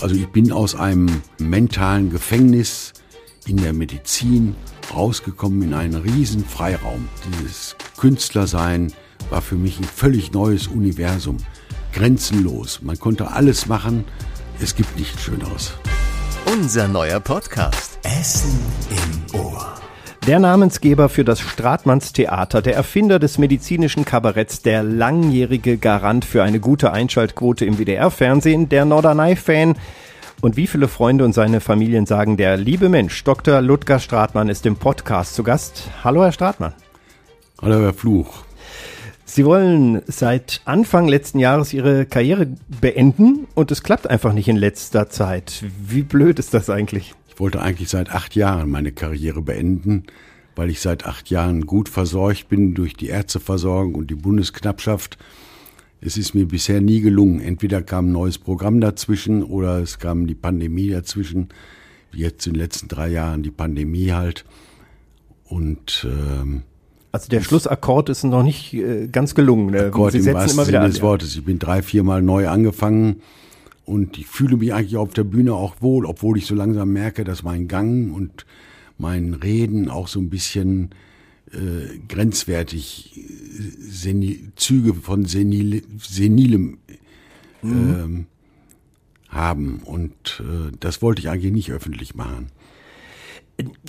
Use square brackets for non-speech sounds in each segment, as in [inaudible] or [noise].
Also ich bin aus einem mentalen Gefängnis in der Medizin rausgekommen in einen riesen Freiraum. Dieses Künstlersein war für mich ein völlig neues Universum. Grenzenlos. Man konnte alles machen. Es gibt nichts Schöneres. Unser neuer Podcast. Essen im Ohr. Der Namensgeber für das Stratmanns Theater, der Erfinder des medizinischen Kabaretts, der langjährige Garant für eine gute Einschaltquote im WDR-Fernsehen, der Norderney-Fan. Und wie viele Freunde und seine Familien sagen, der liebe Mensch, Dr. Ludger Stratmann ist im Podcast zu Gast. Hallo, Herr Stratmann. Hallo, Herr Fluch. Sie wollen seit Anfang letzten Jahres Ihre Karriere beenden und es klappt einfach nicht in letzter Zeit. Wie blöd ist das eigentlich? Ich wollte eigentlich seit acht Jahren meine Karriere beenden, weil ich seit acht Jahren gut versorgt bin durch die Ärzteversorgung und die Bundesknappschaft. Es ist mir bisher nie gelungen. Entweder kam ein neues Programm dazwischen oder es kam die Pandemie dazwischen. Wie jetzt in den letzten drei Jahren die Pandemie halt. Und ähm, also der Schlussakkord ist noch nicht äh, ganz gelungen. Ne? Akkord Sie setzen immer wieder Sinne an. Des Wortes. Ich bin drei, viermal neu angefangen und ich fühle mich eigentlich auf der Bühne auch wohl, obwohl ich so langsam merke, dass mein Gang und mein Reden auch so ein bisschen äh, grenzwertig äh, Senil, Züge von senil, senilem mhm. ähm, haben. Und äh, das wollte ich eigentlich nicht öffentlich machen.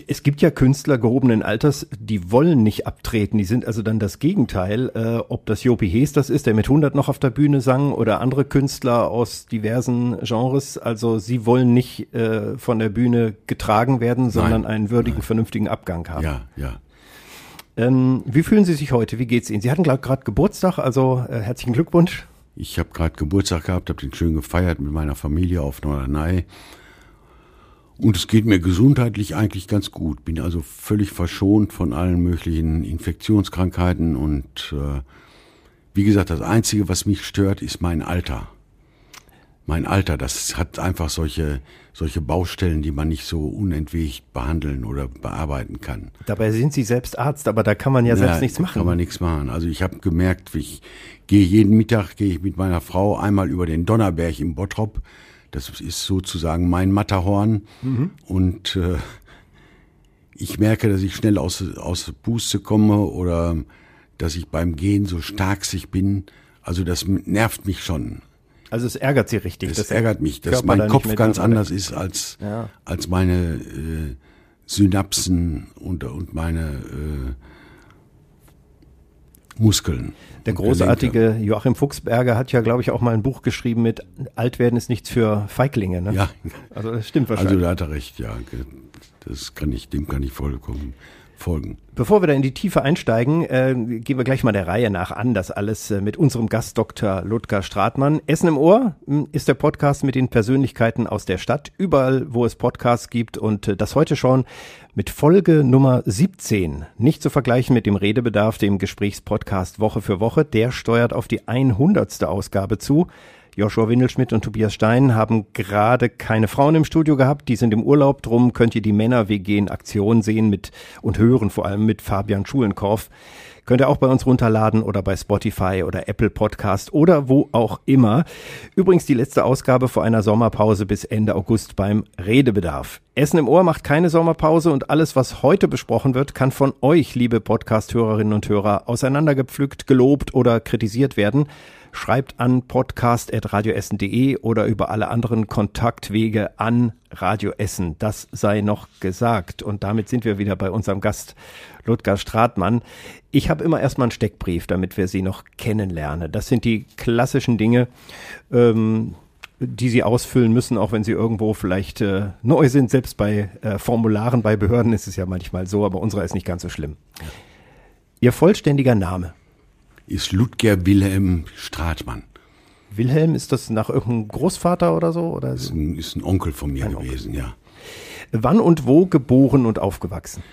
Es gibt ja Künstler gehobenen Alters, die wollen nicht abtreten. Die sind also dann das Gegenteil. Äh, ob das Jopi Hees das ist, der mit 100 noch auf der Bühne sang, oder andere Künstler aus diversen Genres. Also sie wollen nicht äh, von der Bühne getragen werden, sondern nein, einen würdigen, nein. vernünftigen Abgang haben. Ja, ja. Ähm, wie fühlen Sie sich heute? Wie geht's Ihnen? Sie hatten gerade Geburtstag, also äh, herzlichen Glückwunsch. Ich habe gerade Geburtstag gehabt, habe den schön gefeiert mit meiner Familie auf Norderney. Und es geht mir gesundheitlich eigentlich ganz gut. Bin also völlig verschont von allen möglichen Infektionskrankheiten und äh, wie gesagt, das Einzige, was mich stört, ist mein Alter. Mein Alter, das hat einfach solche, solche Baustellen, die man nicht so unentwegt behandeln oder bearbeiten kann. Dabei sind Sie selbst Arzt, aber da kann man ja, ja selbst nichts machen. Kann man nichts machen. Also ich habe gemerkt, ich gehe jeden Mittag, gehe ich mit meiner Frau einmal über den Donnerberg im Bottrop das ist sozusagen mein Matterhorn. Mhm. Und äh, ich merke, dass ich schnell aus, aus Puste komme oder dass ich beim Gehen so starksig bin. Also das nervt mich schon. Also es ärgert Sie richtig. Es das ärgert mich, dass Körper mein Kopf ganz anders ist als, ja. als meine äh, Synapsen und, und meine äh, Muskeln. Der großartige Joachim Fuchsberger hat ja, glaube ich, auch mal ein Buch geschrieben mit Altwerden ist nichts für Feiglinge. Ne? Ja. Also das stimmt wahrscheinlich. Also da hat er recht, ja. Das kann ich, dem kann ich vollkommen folgen. Bevor wir da in die Tiefe einsteigen, äh, gehen wir gleich mal der Reihe nach an. Das alles äh, mit unserem Gast Dr. Ludger Stratmann. Essen im Ohr hm, ist der Podcast mit den Persönlichkeiten aus der Stadt, überall, wo es Podcasts gibt. Und äh, das heute schon mit Folge Nummer 17. Nicht zu vergleichen mit dem Redebedarf, dem Gesprächspodcast Woche für Woche. Der steuert auf die 100. Ausgabe zu. Joshua Windelschmidt und Tobias Stein haben gerade keine Frauen im Studio gehabt, die sind im Urlaub, drum könnt ihr die Männer-WG in Aktion sehen mit und hören, vor allem mit Fabian Schulenkorf. Könnt ihr auch bei uns runterladen oder bei Spotify oder Apple Podcast oder wo auch immer. Übrigens die letzte Ausgabe vor einer Sommerpause bis Ende August beim Redebedarf. Essen im Ohr macht keine Sommerpause und alles, was heute besprochen wird, kann von euch, liebe Podcast-Hörerinnen und Hörer, auseinandergepflückt, gelobt oder kritisiert werden schreibt an podcast.radioessen.de oder über alle anderen Kontaktwege an Radio Essen. Das sei noch gesagt. Und damit sind wir wieder bei unserem Gast Ludger Stratmann. Ich habe immer erstmal einen Steckbrief, damit wir Sie noch kennenlernen. Das sind die klassischen Dinge. Ähm, die sie ausfüllen müssen, auch wenn sie irgendwo vielleicht äh, neu sind. Selbst bei äh, Formularen bei Behörden ist es ja manchmal so, aber unserer ist nicht ganz so schlimm. Ihr vollständiger Name? Ist Ludger Wilhelm Stratmann. Wilhelm, ist das nach irgendeinem Großvater oder so? Oder? Ist, ein, ist ein Onkel von mir gewesen, Onkel. ja. Wann und wo geboren und aufgewachsen?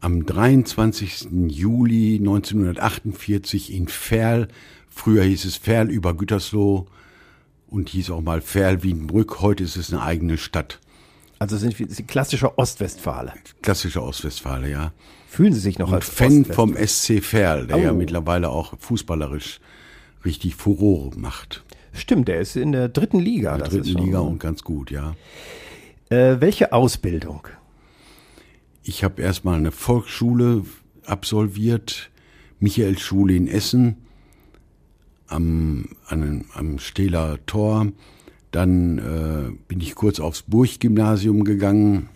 Am 23. Juli 1948 in Ferl. Früher hieß es Ferl über Gütersloh und hieß auch mal Ferl-Wiedenbrück. Heute ist es eine eigene Stadt. Also sind Sie klassischer Ostwestfale? Klassischer Ostwestfale, ja. Fühlen Sie sich noch und als Fan vom SC Verl, der oh. ja mittlerweile auch fußballerisch richtig Furore macht. Stimmt, der ist in der dritten Liga. In der dritten Liga und ganz gut, ja. Äh, welche Ausbildung? Ich habe erstmal eine Volksschule absolviert, Michaelsschule in Essen am, an, am Stehler Tor. Dann äh, bin ich kurz aufs Burggymnasium gegangen,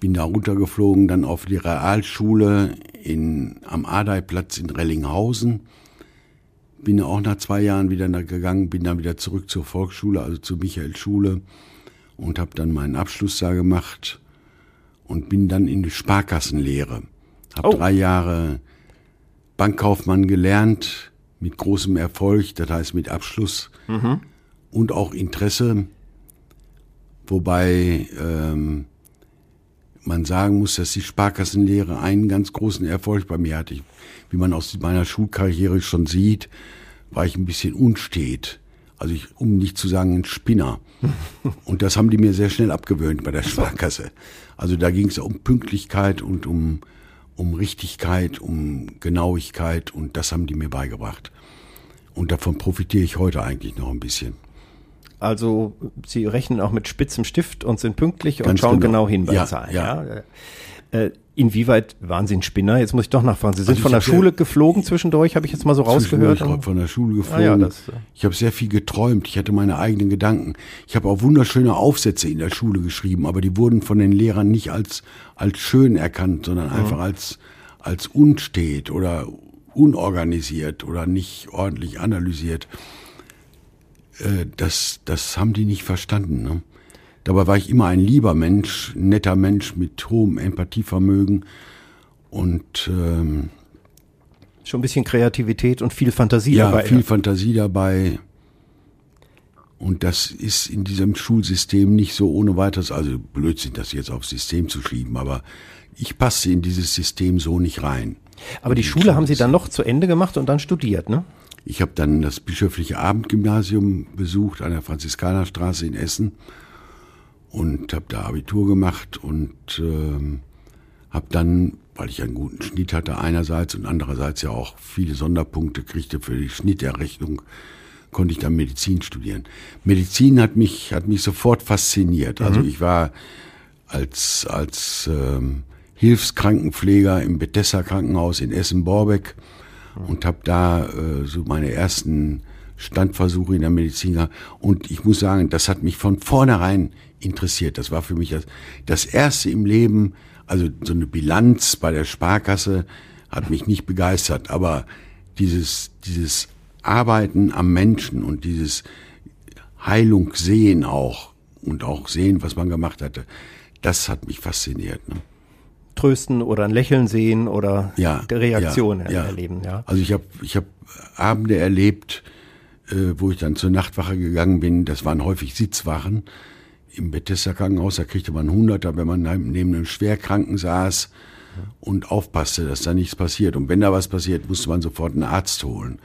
bin da runtergeflogen, dann auf die Realschule in, am Adeiplatz in Rellinghausen. Bin auch nach zwei Jahren wieder gegangen, bin dann wieder zurück zur Volksschule, also zur Michaelschule und habe dann meinen Abschluss da gemacht und bin dann in die Sparkassenlehre. Habe oh. drei Jahre Bankkaufmann gelernt, mit großem Erfolg, das heißt mit Abschluss mhm. Und auch Interesse, wobei ähm, man sagen muss, dass die Sparkassenlehre einen ganz großen Erfolg bei mir hatte. Wie man aus meiner Schulkarriere schon sieht, war ich ein bisschen unstet. Also ich, um nicht zu sagen ein Spinner. [laughs] Und das haben die mir sehr schnell abgewöhnt bei der Sparkasse. Also da ging es um Pünktlichkeit und um, um Richtigkeit, um Genauigkeit und das haben die mir beigebracht. Und davon profitiere ich heute eigentlich noch ein bisschen. Also Sie rechnen auch mit spitzem Stift und sind pünktlich Ganz und schauen genau, genau hin bei ja, Zahlen. Ja. ja. Äh, inwieweit waren Sie ein Spinner? Jetzt muss ich doch nachfragen. Sie sind also von der Schule ja, geflogen zwischendurch, habe ich jetzt mal so rausgehört. Ich von der Schule geflogen. Ah, ja, das, äh. Ich habe sehr viel geträumt. Ich hatte meine eigenen Gedanken. Ich habe auch wunderschöne Aufsätze in der Schule geschrieben, aber die wurden von den Lehrern nicht als als schön erkannt, sondern mhm. einfach als als unstet oder unorganisiert oder nicht ordentlich analysiert. Äh, das, das haben die nicht verstanden. Ne? Dabei war ich immer ein lieber Mensch, ein netter Mensch mit hohem Empathievermögen und ähm, schon ein bisschen Kreativität und viel Fantasie ja, dabei. Ja, viel Fantasie dabei. Und das ist in diesem Schulsystem nicht so ohne weiteres, also Blödsinn, das jetzt aufs System zu schieben, aber ich passe in dieses System so nicht rein. Aber die Schule haben Sie dann noch zu Ende gemacht und dann studiert, ne? Ich habe dann das bischöfliche Abendgymnasium besucht an der Franziskanerstraße in Essen und habe da Abitur gemacht und ähm, habe dann, weil ich einen guten Schnitt hatte einerseits und andererseits ja auch viele Sonderpunkte kriegte für die Schnitterrechnung, konnte ich dann Medizin studieren. Medizin hat mich hat mich sofort fasziniert. Also mhm. ich war als als ähm, Hilfskrankenpfleger im Bethesda Krankenhaus in Essen-Borbeck und habe da äh, so meine ersten Standversuche in der Medizin gehabt. Und ich muss sagen, das hat mich von vornherein interessiert. Das war für mich das, das erste im Leben, also so eine Bilanz bei der Sparkasse hat mich nicht begeistert, aber dieses, dieses Arbeiten am Menschen und dieses Heilung sehen auch und auch sehen, was man gemacht hatte, das hat mich fasziniert. Ne? Trösten oder ein Lächeln sehen oder ja, Reaktionen ja, ja. erleben. Ja. Also ich habe ich hab Abende erlebt, äh, wo ich dann zur Nachtwache gegangen bin. Das waren häufig Sitzwachen im Bethesda Krankenhaus. Da kriegte man Hunderter, wenn man neben einem Schwerkranken saß und aufpasste, dass da nichts passiert. Und wenn da was passiert, musste man sofort einen Arzt holen.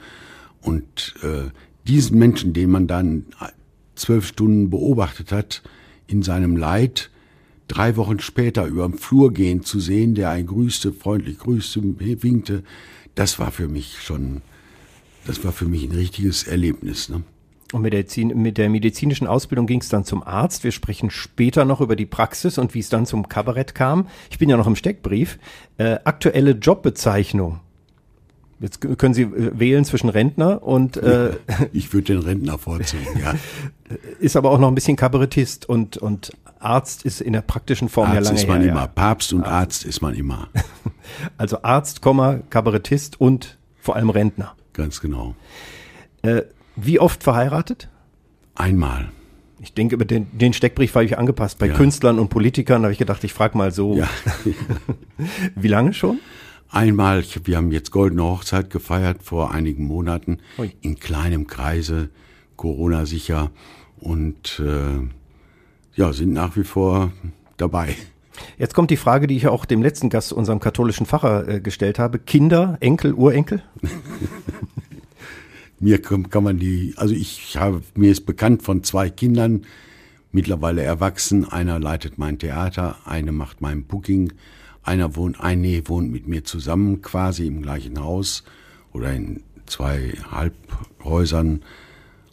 Und äh, diesen Menschen, den man dann zwölf Stunden beobachtet hat, in seinem Leid, drei Wochen später über den Flur gehen zu sehen, der ein grüßte, freundlich grüßte, winkte, das war für mich schon, das war für mich ein richtiges Erlebnis. Ne? Und mit der, mit der medizinischen Ausbildung ging es dann zum Arzt. Wir sprechen später noch über die Praxis und wie es dann zum Kabarett kam. Ich bin ja noch im Steckbrief. Äh, aktuelle Jobbezeichnung. Jetzt können Sie äh, wählen zwischen Rentner und äh, [laughs] ich würde den Rentner vorziehen, ja. [laughs] Ist aber auch noch ein bisschen Kabarettist und und Arzt ist in der praktischen Form Arzt ja lange ist man her, immer. Ja. Papst und Arzt. Arzt ist man immer. [laughs] Also Arzt, Kabarettist und vor allem Rentner. Ganz genau. Äh, wie oft verheiratet? Einmal. Ich denke, über den, den Steckbrief habe ich angepasst. Bei ja. Künstlern und Politikern habe ich gedacht, ich frage mal so. Ja. wie lange schon? Einmal, wir haben jetzt goldene Hochzeit gefeiert vor einigen Monaten Ui. in kleinem Kreise, Corona sicher und äh, ja, sind nach wie vor dabei. Jetzt kommt die Frage, die ich auch dem letzten Gast, unserem katholischen Pfarrer, äh, gestellt habe. Kinder, Enkel, Urenkel? [laughs] mir kann, kann man die, also ich habe, mir ist bekannt von zwei Kindern, mittlerweile erwachsen. Einer leitet mein Theater, eine macht mein Booking einer wohnt, eine wohnt mit mir zusammen quasi im gleichen Haus oder in zwei Halbhäusern.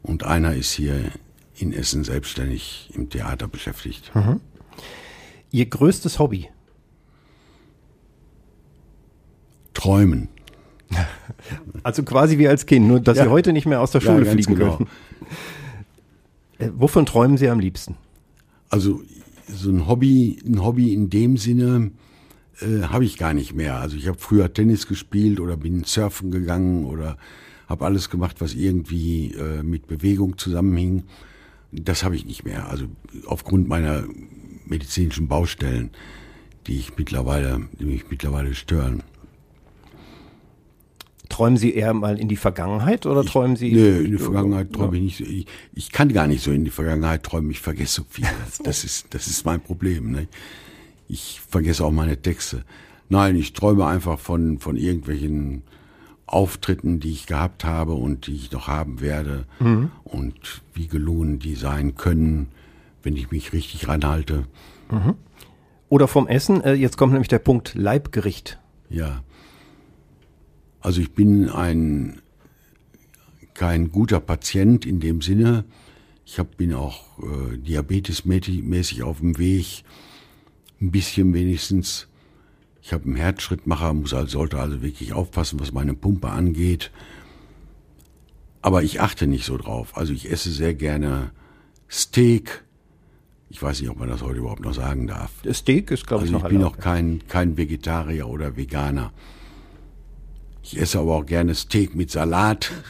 und einer ist hier in Essen selbstständig im Theater beschäftigt. Ihr größtes Hobby? Träumen. [laughs] Also quasi wie als Kind, nur dass Ja. Sie heute nicht mehr aus der Ja, Schule fliegen genau. können. Äh, wovon träumen Sie am liebsten? Also so ein Hobby, ein Hobby in dem Sinne äh, habe ich gar nicht mehr. Also ich habe früher Tennis gespielt oder bin surfen gegangen oder habe alles gemacht, was irgendwie äh, mit Bewegung zusammenhing. Das habe ich nicht mehr. Also aufgrund meiner medizinischen Baustellen, die ich mittlerweile, die mich mittlerweile stören. Träumen Sie eher mal in die Vergangenheit oder träumen Sie? Nee, in die Vergangenheit träume ich nicht so. Ich, ich kann gar nicht so in die Vergangenheit träumen, ich vergesse so viel. [laughs] Das ist, das ist mein Problem. Ne? Ich vergesse auch meine Texte. Nein, ich träume einfach von, von irgendwelchen Auftritten, die ich gehabt habe und die ich noch haben werde und wie gelungen die sein können, wenn ich mich richtig ranhalte. Oder vom Essen? Äh, jetzt kommt nämlich der Punkt Leibgericht. Ja. Also ich bin ein kein guter Patient in dem Sinne. Ich hab, bin auch äh, diabetesmäßig auf dem Weg, ein bisschen wenigstens. Ich habe einen Herzschrittmacher, muss also, sollte also wirklich aufpassen, was meine Pumpe angeht. Aber ich achte nicht so drauf. Also ich esse sehr gerne Steak. Ich weiß nicht, ob man das heute überhaupt noch sagen darf. Das Steak ist, glaube ich, Also ich noch bin erlaubt. auch kein, kein Vegetarier oder Veganer. Ich esse aber auch gerne Steak mit Salat. [laughs]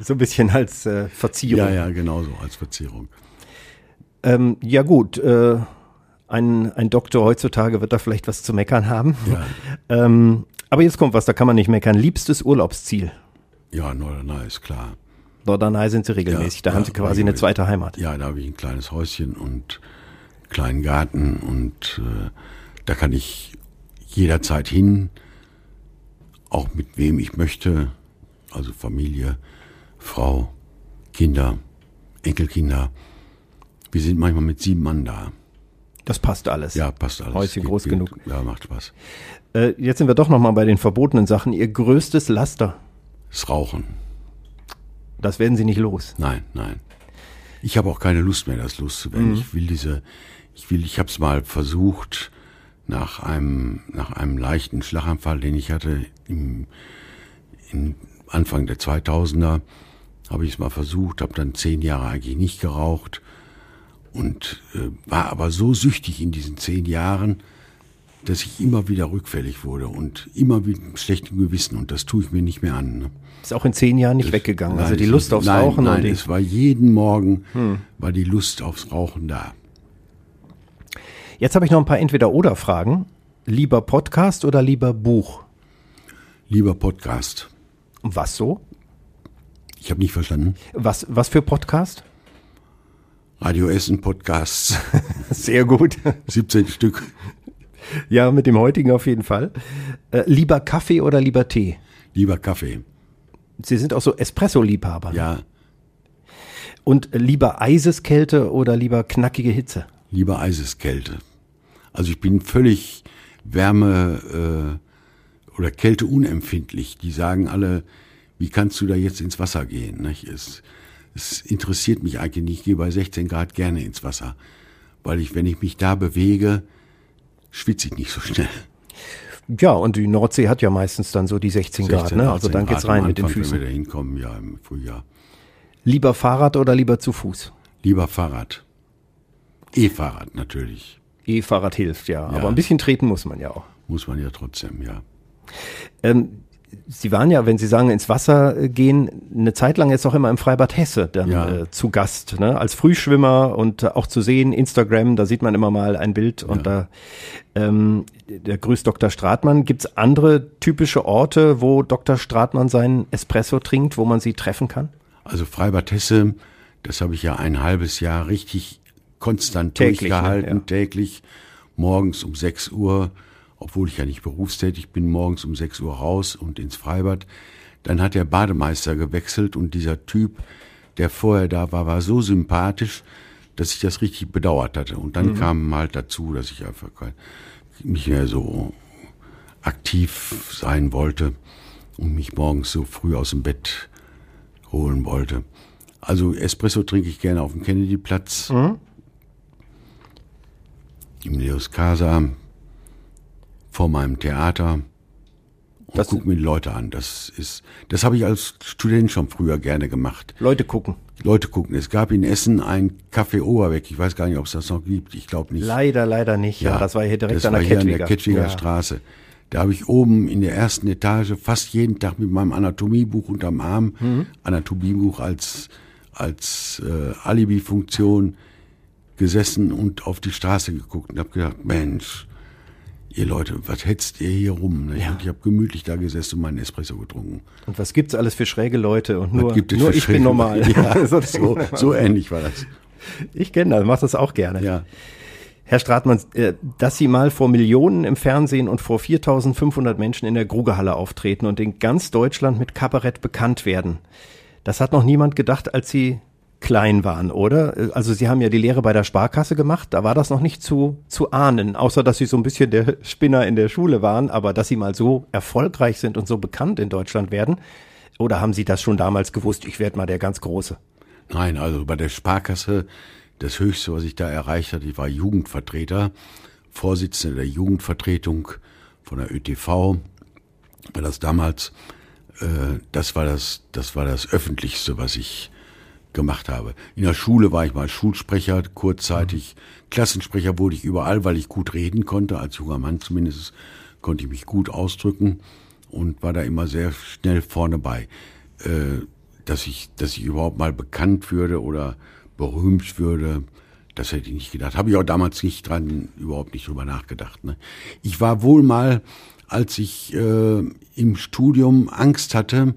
So ein bisschen als äh, Verzierung. Ja, ja, genauso als Verzierung. Ähm, ja gut, äh, ein, ein Doktor heutzutage wird da vielleicht was zu meckern haben. Ja, [laughs] Ähm, aber jetzt kommt was, da kann man nicht meckern. Liebstes Urlaubsziel. ja Norderney ist klar. Norderney sind sie regelmäßig, da Ja, haben sie ja, quasi eine zweite Heimat. Ja, da habe ich ein kleines Häuschen und einen kleinen Garten und äh, da kann ich jederzeit hin, auch mit wem ich möchte, also Familie, Frau, Kinder, Enkelkinder. Wir sind manchmal mit sieben Mann da. Das passt alles. Ja, passt alles. Häuschen Geht- groß geht- genug. Ja, macht Spaß. Äh, jetzt sind wir doch nochmal bei den verbotenen Sachen. Ihr größtes Laster, Das Rauchen. das werden Sie nicht los. Nein, nein. Ich habe auch keine Lust mehr, das loszuwerden. Mhm. Ich will diese, ich will, ich habe es mal versucht nach einem nach einem leichten Schlaganfall, den ich hatte im, im Anfang der 2000er, habe ich es mal versucht, habe dann zehn Jahre eigentlich nicht geraucht und äh, war aber so süchtig in diesen zehn Jahren, dass ich immer wieder rückfällig wurde und immer wieder mit schlechtem Gewissen und das tue ich mir nicht mehr an. Ne? Ist auch in zehn Jahren nicht weggegangen. also Nein, die es Lust aufs nein, Rauchen Nein, die, es war jeden Morgen war die Lust aufs Rauchen da. Jetzt habe ich noch ein paar Entweder-Oder-Fragen. Lieber Podcast oder lieber Buch? Lieber Podcast. Was so? Ich habe nicht verstanden. Was, was für Podcast? Radio Essen Podcasts, [laughs] Sehr gut. 17 Stück. Ja, mit dem heutigen auf jeden Fall. Äh, lieber Kaffee oder lieber Tee? Lieber Kaffee. Sie sind auch so Espresso-Liebhaber. ne? Ja, Und äh, lieber Eiseskälte oder lieber knackige Hitze? lieber Eiseskälte. Also ich bin völlig Wärme äh, oder Kälte unempfindlich. Die sagen alle, wie kannst du da jetzt ins Wasser gehen? Nicht? Es, es interessiert mich eigentlich nicht. Ich gehe bei 16 Grad gerne ins Wasser, weil ich, wenn ich mich da bewege, schwitze ich nicht so schnell. Ja, und die Nordsee hat ja meistens dann so die 16, Grad, 16, ne? Also 18 dann geht's Grad rein am mit den Anfang, Füßen. Wenn wir da hinkommen, ja, im Frühjahr. Lieber Fahrrad oder lieber zu Fuß? Lieber Fahrrad. E-Fahrrad natürlich. E-Fahrrad hilft, ja. Ja. Aber ein bisschen treten muss man ja auch. Muss man ja trotzdem, ja. Ähm, Sie waren ja, wenn Sie sagen, ins Wasser äh, gehen, eine Zeit lang jetzt auch immer im Freibad Hesse dann Ja. äh, zu Gast, ne? als Frühschwimmer und äh, auch zu sehen, Instagram, da sieht man immer mal ein Bild und da ähm, der grüßt Dr. Stratmann. Gibt's andere typische Orte, wo Dr. Stratmann seinen Espresso trinkt, wo man sie treffen kann? Also Freibad Hesse, das habe ich ja ein halbes Jahr richtig konstant Täglich, durchgehalten, ne? Ja. täglich, morgens um 6 Uhr, obwohl ich ja nicht berufstätig bin, morgens um 6 Uhr raus und ins Freibad. Dann hat der Bademeister gewechselt und dieser Typ, der vorher da war, war so sympathisch, dass ich das richtig bedauert hatte. Und dann kam halt dazu, dass ich einfach nicht mehr so aktiv sein wollte und mich morgens so früh aus dem Bett holen wollte. Also Espresso trinke ich gerne auf dem Kennedy-Platz. Mhm. Im Leos Casa, vor meinem Theater. Und das guck mir die Leute an. Das ist, das habe ich als Student schon früher gerne gemacht. Leute gucken. Leute gucken. Es gab in Essen ein Café Oberweg. Ich weiß gar nicht, ob es das noch gibt. Ich glaube nicht. Leider, leider nicht. Ja, ja das war hier direkt an der hier an der Kettwiger ja. Straße. Da habe ich oben in der ersten Etage fast jeden Tag mit meinem Anatomiebuch unterm Arm, mhm. Anatomiebuch als, als äh, Alibi-Funktion gesessen und auf die Straße geguckt und habe gedacht, Mensch, ihr Leute, was hetzt ihr hier rum? Ne? Ja. Ich habe gemütlich da gesessen und meinen Espresso getrunken. Und was gibt's alles für schräge Leute? Und nur, nur ich bin normal. Ja, [laughs] so, so, [laughs] so ähnlich war das. Ich kenne das, mach das auch gerne. Ja. Herr Stratmann, äh, dass Sie mal vor Millionen im Fernsehen und vor 4500 Menschen in der Grugehalle auftreten und in ganz Deutschland mit Kabarett bekannt werden, das hat noch niemand gedacht, als Sie klein waren, oder? Also Sie haben ja die Lehre bei der Sparkasse gemacht, da war das noch nicht zu, zu ahnen, außer dass Sie so ein bisschen der Spinner in der Schule waren, aber dass Sie mal so erfolgreich sind und so bekannt in Deutschland werden, oder haben Sie das schon damals gewusst, ich werde mal der ganz Große? Nein, also bei der Sparkasse, das Höchste, was ich da erreicht hatte, ich war Jugendvertreter, Vorsitzender der Jugendvertretung von der ÖTV, weil das damals, äh, das war das, das war das Öffentlichste, was ich gemacht habe. In der Schule war ich mal Schulsprecher, kurzzeitig. Mhm. Klassensprecher wurde ich überall, weil ich gut reden konnte. Als junger Mann zumindest konnte ich mich gut ausdrücken und war da immer sehr schnell vorne bei. Äh, dass ich, dass ich überhaupt mal bekannt würde oder berühmt würde, das hätte ich nicht gedacht. Habe ich auch damals nicht dran, überhaupt nicht drüber nachgedacht. Ne? Ich war wohl mal, als ich äh, im Studium Angst hatte,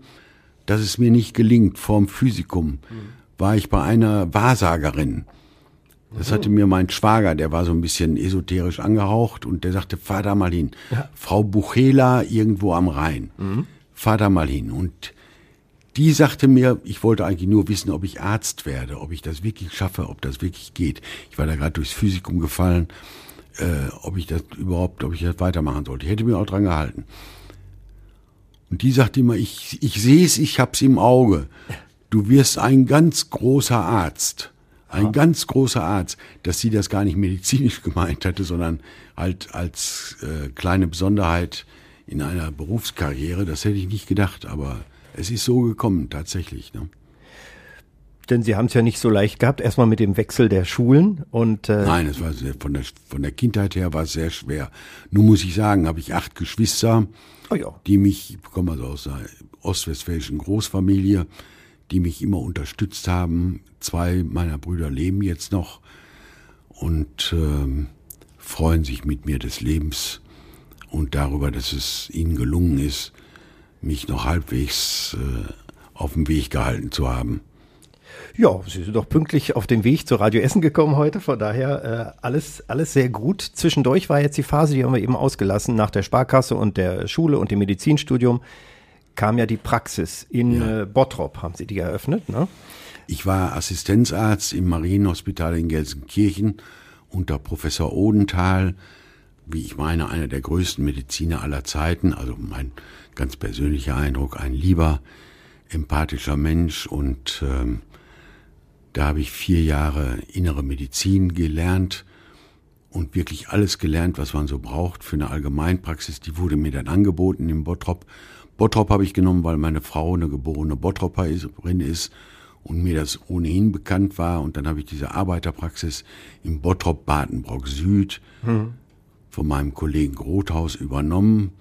dass es mir nicht gelingt vorm Physikum. Mhm war ich bei einer Wahrsagerin. Das hatte mir mein Schwager, der war so ein bisschen esoterisch angehaucht und der sagte, fahr da mal hin. Ja. Frau Buchela irgendwo am Rhein. Mhm. Fahr da mal hin. Und die sagte mir, ich wollte eigentlich nur wissen, ob ich Arzt werde, ob ich das wirklich schaffe, ob das wirklich geht. Ich war da gerade durchs Physikum gefallen, äh, ob ich das überhaupt, ob ich das weitermachen sollte. Ich hätte mir auch dran gehalten. Und die sagte immer, ich, ich sehe es, ich hab's im Auge du wirst ein ganz großer Arzt. Ein ja. ganz großer Arzt, dass sie das gar nicht medizinisch [laughs] gemeint hatte, sondern halt als äh, kleine Besonderheit in einer Berufskarriere. Das hätte ich nicht gedacht, aber es ist so gekommen tatsächlich. Ne? Denn Sie haben es ja nicht so leicht gehabt, erstmal mit dem Wechsel der Schulen und äh Nein, es war sehr, von der von der Kindheit her war es sehr schwer. Nun muss ich sagen, habe ich acht Geschwister, oh ja. die mich, ich komme also aus einer ostwestfälischen Großfamilie, die mich immer unterstützt haben. Zwei meiner Brüder leben jetzt noch und ähm, freuen sich mit mir des Lebens und darüber, dass es ihnen gelungen ist, mich noch halbwegs äh, auf dem Weg gehalten zu haben. Ja, Sie sind doch pünktlich auf dem Weg zu Radio Essen gekommen heute, von daher äh, alles, alles sehr gut. Zwischendurch war jetzt die Phase, die haben wir eben ausgelassen, nach der Sparkasse und der Schule und dem Medizinstudium kam ja die Praxis. In ja. äh, Bottrop haben Sie die eröffnet, ne? Ich war Assistenzarzt im Marienhospital in Gelsenkirchen unter Professor Odenthal, wie ich meine, einer der größten Mediziner aller Zeiten, also mein ganz persönlicher Eindruck, ein lieber, empathischer Mensch und ähm, da habe ich vier Jahre innere Medizin gelernt und wirklich alles gelernt, was man so braucht für eine Allgemeinpraxis. Die wurde mir dann angeboten im Bottrop Bottrop habe ich genommen, weil meine Frau eine geborene Bottropperin ist und mir das ohnehin bekannt war. Und dann habe ich diese Arbeiterpraxis im Bottrop Badenbrock Süd hm. von meinem Kollegen Grothaus übernommen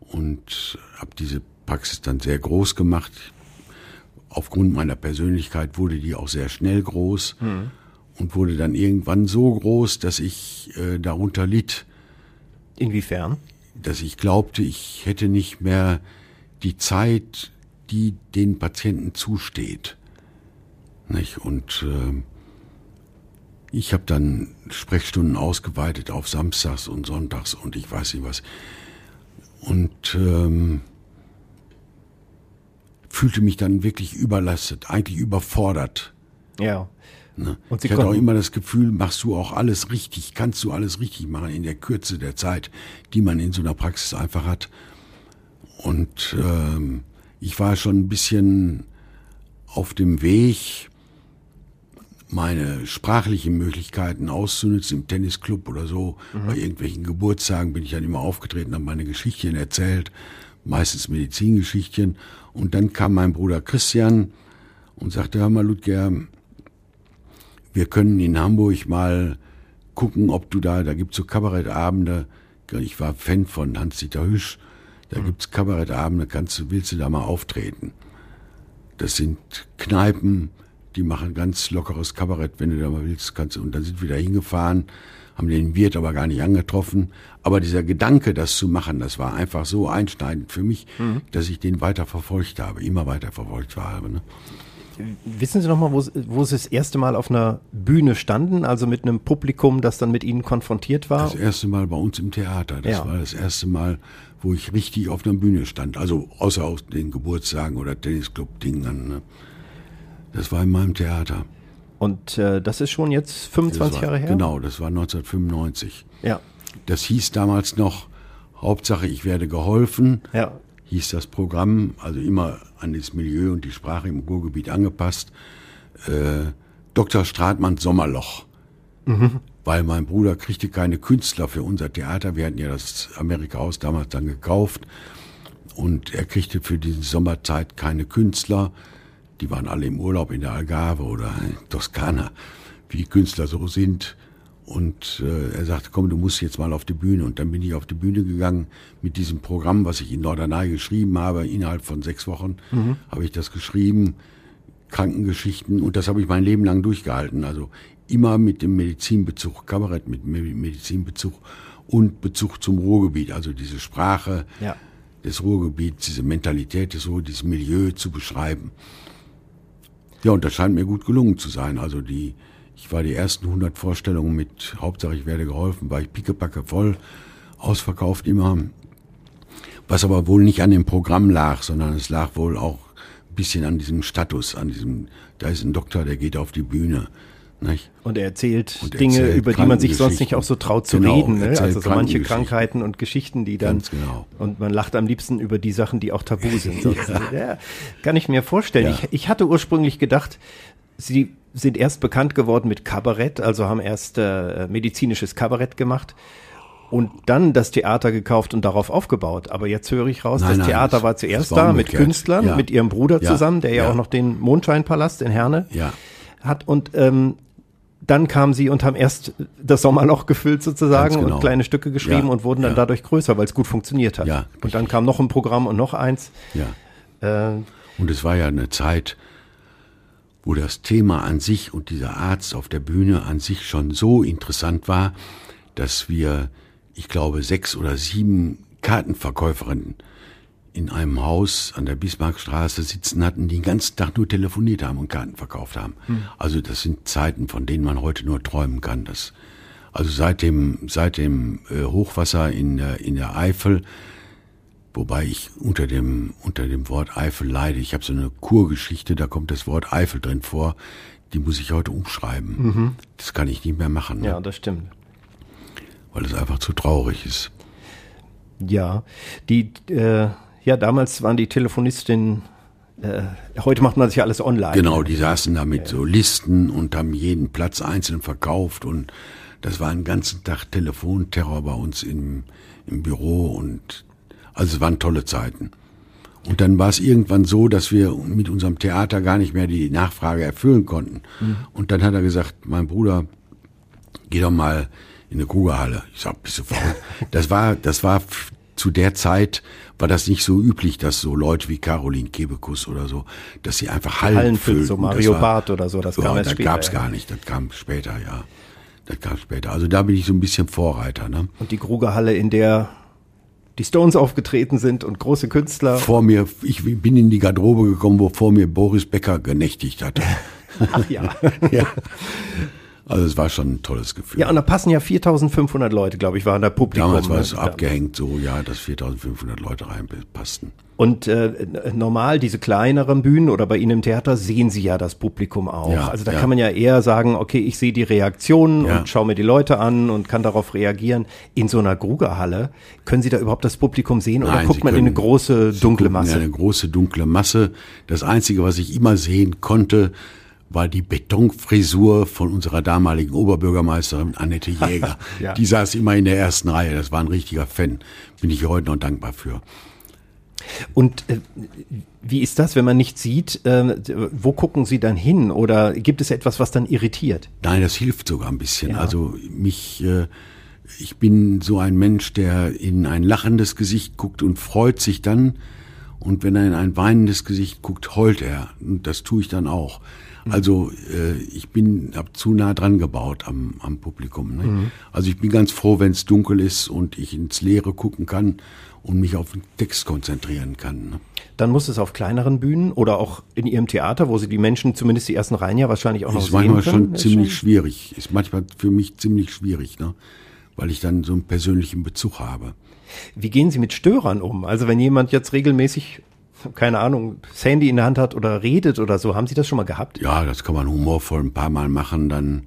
und habe diese Praxis dann sehr groß gemacht. Aufgrund meiner Persönlichkeit wurde die auch sehr schnell groß hm. und wurde dann irgendwann so groß, dass ich äh, darunter litt. Inwiefern? Dass ich glaubte, ich hätte nicht mehr die Zeit, die den Patienten zusteht. Nicht? Und äh, ich habe dann Sprechstunden ausgeweitet auf Samstags und Sonntags und ich weiß nicht was. Und ähm, fühlte mich dann wirklich überlastet, eigentlich überfordert. Ja. Ne? Und Sie ich hatte auch immer das Gefühl, machst du auch alles richtig, kannst du alles richtig machen in der Kürze der Zeit, die man in so einer Praxis einfach hat. Und ähm, ich war schon ein bisschen auf dem Weg, meine sprachlichen Möglichkeiten auszunutzen im Tennisclub oder so. Mhm. Bei irgendwelchen Geburtstagen bin ich dann immer aufgetreten, habe meine Geschichten erzählt, meistens Medizingeschichten. Und dann kam mein Bruder Christian und sagte, hör mal, Ludger, wir können in Hamburg mal gucken, ob du da, da gibt's so Kabarettabende. Ich war Fan von Hans-Dieter Hüsch. Da mhm. gibt's Kabarettabende, kannst, willst du da mal auftreten? Das sind Kneipen, die machen ganz lockeres Kabarett, wenn du da mal willst, kannst du. Und dann sind wir da hingefahren, haben den Wirt aber gar nicht angetroffen. Aber dieser Gedanke, das zu machen, das war einfach so einschneidend für mich, mhm. dass ich den weiter verfolgt habe, immer weiter verfolgt habe. Ne? Wissen Sie noch mal, wo, wo Sie das erste Mal auf einer Bühne standen, also mit einem Publikum, das dann mit Ihnen konfrontiert war? Das erste Mal bei uns im Theater. Das ja. war das erste Mal, wo ich richtig auf einer Bühne stand. Also außer aus den Geburtstagen oder Tennisclub-Dingern. Ne? Das war in meinem Theater. Und äh, das ist schon jetzt 25 war, Jahre her? Genau, das war 1995. Ja. Das hieß damals noch Hauptsache, ich werde geholfen. Ja. Hieß das Programm, also immer an das Milieu und die Sprache im Ruhrgebiet angepasst. Äh, Dr. Stratmanns Sommerloch. Mhm. Weil mein Bruder kriegte keine Künstler für unser Theater. Wir hatten ja das Amerika-Haus damals dann gekauft. Und er kriegte für diese Sommerzeit keine Künstler die waren alle im Urlaub in der Algarve oder in Toskana, wie Künstler so sind. Und äh, er sagte, komm, du musst jetzt mal auf die Bühne. Und dann bin ich auf die Bühne gegangen mit diesem Programm, was ich in Norderney geschrieben habe. Innerhalb von sechs Wochen mhm. habe ich das geschrieben, Krankengeschichten. Und das habe ich mein Leben lang durchgehalten. Also immer mit dem Medizinbezug, Kabarett mit Medizinbezug und Bezug zum Ruhrgebiet. Also diese Sprache ja. des Ruhrgebiets, diese Mentalität des Ruhrgebiets, dieses Milieu zu beschreiben. Ja, und das scheint mir gut gelungen zu sein. Also die, ich war die ersten 100 Vorstellungen mit Hauptsache ich werde geholfen, war ich pickepacke voll, ausverkauft immer. Was aber wohl nicht an dem Programm lag, sondern es lag wohl auch ein bisschen an diesem Status, an diesem, da ist ein Doktor, der geht auf die Bühne. Nicht? Und er erzählt und Dinge, erzählt über die man sich sonst nicht auch so traut zu genau, reden. Ne? Also so manche Krankheiten und Geschichten, die dann. Genau. Und man lacht am liebsten über die Sachen, die auch tabu [laughs] sind. ja. ja. kann ich mir vorstellen. Ja. Ich, ich hatte ursprünglich gedacht, Sie sind erst bekannt geworden mit Kabarett, also haben erst äh, medizinisches Kabarett gemacht und dann das Theater gekauft und darauf aufgebaut. Aber jetzt höre ich raus, nein, das nein, Theater war zuerst war da mit Künstlern, ja. mit ihrem Bruder ja. zusammen, der ja. ja. auch noch den Mondscheinpalast in Herne hat. Und ähm, dann kamen sie und haben erst das Sommerloch gefüllt sozusagen genau. und kleine Stücke geschrieben und wurden dann dadurch größer, weil es gut funktioniert hat. Ja, und dann kam noch ein Programm und noch eins. Ja. Äh, und es war ja eine Zeit, wo das Thema an sich und dieser Arzt auf der Bühne an sich schon so interessant war, dass wir, ich glaube, sechs oder sieben Kartenverkäuferinnen in einem Haus an der Bismarckstraße sitzen hatten, die den ganzen Tag nur telefoniert haben und Karten verkauft haben. Hm. Also das sind Zeiten, von denen man heute nur träumen kann. Das, also seit dem, seit dem äh, Hochwasser in der, in der Eifel, wobei ich unter dem, unter dem Wort Eifel leide. Ich habe so eine Kurgeschichte, da kommt das Wort Eifel drin vor. Die muss ich heute umschreiben. Mhm. Das kann ich nicht mehr machen. Ne? Ja, das stimmt. Weil es einfach zu traurig ist. Ja, die äh, ja, damals waren die Telefonistinnen äh, heute macht man sich alles online. Genau, die saßen da mit so Listen und haben jeden Platz einzeln verkauft und das war einen ganzen Tag Telefonterror bei uns im, im Büro und also es waren tolle Zeiten. Und dann war es irgendwann so, dass wir mit unserem Theater gar nicht mehr die Nachfrage erfüllen konnten. Mhm. Und dann hat er gesagt, mein Bruder, geh doch mal in eine Krugerhalle. Ich sag, bist du verrückt? [laughs] Das war, das war zu der Zeit war das nicht so üblich, dass so Leute wie Caroline Kebekus oder so, dass sie einfach Hallen, Hallen füllten. So Mario Barth oder so, das kam ja, Das gab's gar nicht, das kam später, ja. Das kam später. Also da bin ich so ein bisschen Vorreiter. Ne? Und die Krugerhalle, in der die Stones aufgetreten sind und große Künstler. Vor mir, ich bin in die Garderobe gekommen, wo vor mir Boris Becker genächtigt hatte. Ach ja. [laughs] ja. Also es war schon ein tolles Gefühl. Ja, und da passen ja 4500 Leute, glaube ich, waren da Publikum. Damals war ne? es abgehängt so, ja, dass 4500 Leute reinpassten. Und äh, normal diese kleineren Bühnen oder bei Ihnen im Theater sehen Sie ja das Publikum auch. Ja, also da ja. kann man ja eher sagen, okay, ich sehe die Reaktionen Ja. und schaue mir die Leute an und kann darauf reagieren. In so einer Grugerhalle können Sie da überhaupt das Publikum sehen oder Nein, guckt Sie man in eine können- große dunkle gucken in Masse? Eine große dunkle Masse. Das Einzige, was ich immer sehen konnte, war die Betonfrisur von unserer damaligen Oberbürgermeisterin Annette Jäger. [laughs] Ja. Die saß immer in der ersten Reihe. Das war ein richtiger Fan. Bin ich heute noch dankbar für. Und äh, wie ist das, wenn man nicht sieht? Äh, wo gucken Sie dann hin? Oder gibt es etwas, was dann irritiert? Nein, das hilft sogar ein bisschen. Ja. Also mich, äh, ich bin so ein Mensch, der in ein lachendes Gesicht guckt und freut sich dann. Und wenn er in ein weinendes Gesicht guckt, heult er. Und das tue ich dann auch. Also äh, ich bin hab zu nah dran gebaut am, am Publikum. Ne? Also ich bin ganz froh, wenn es dunkel ist und ich ins Leere gucken kann und mich auf den Text konzentrieren kann. Ne? Dann muss es auf kleineren Bühnen oder auch in Ihrem Theater, wo Sie die Menschen, zumindest die ersten Reihen ja wahrscheinlich auch noch ist sehen manchmal können. schon Ist ziemlich schwierig. Ist manchmal für mich ziemlich schwierig, ne? weil ich dann so einen persönlichen Bezug habe. Wie gehen Sie mit Störern um? Also wenn jemand jetzt regelmäßig, keine Ahnung, das Handy in der Hand hat oder redet oder so, haben Sie das schon mal gehabt? Ja, das kann man humorvoll ein paar Mal machen, dann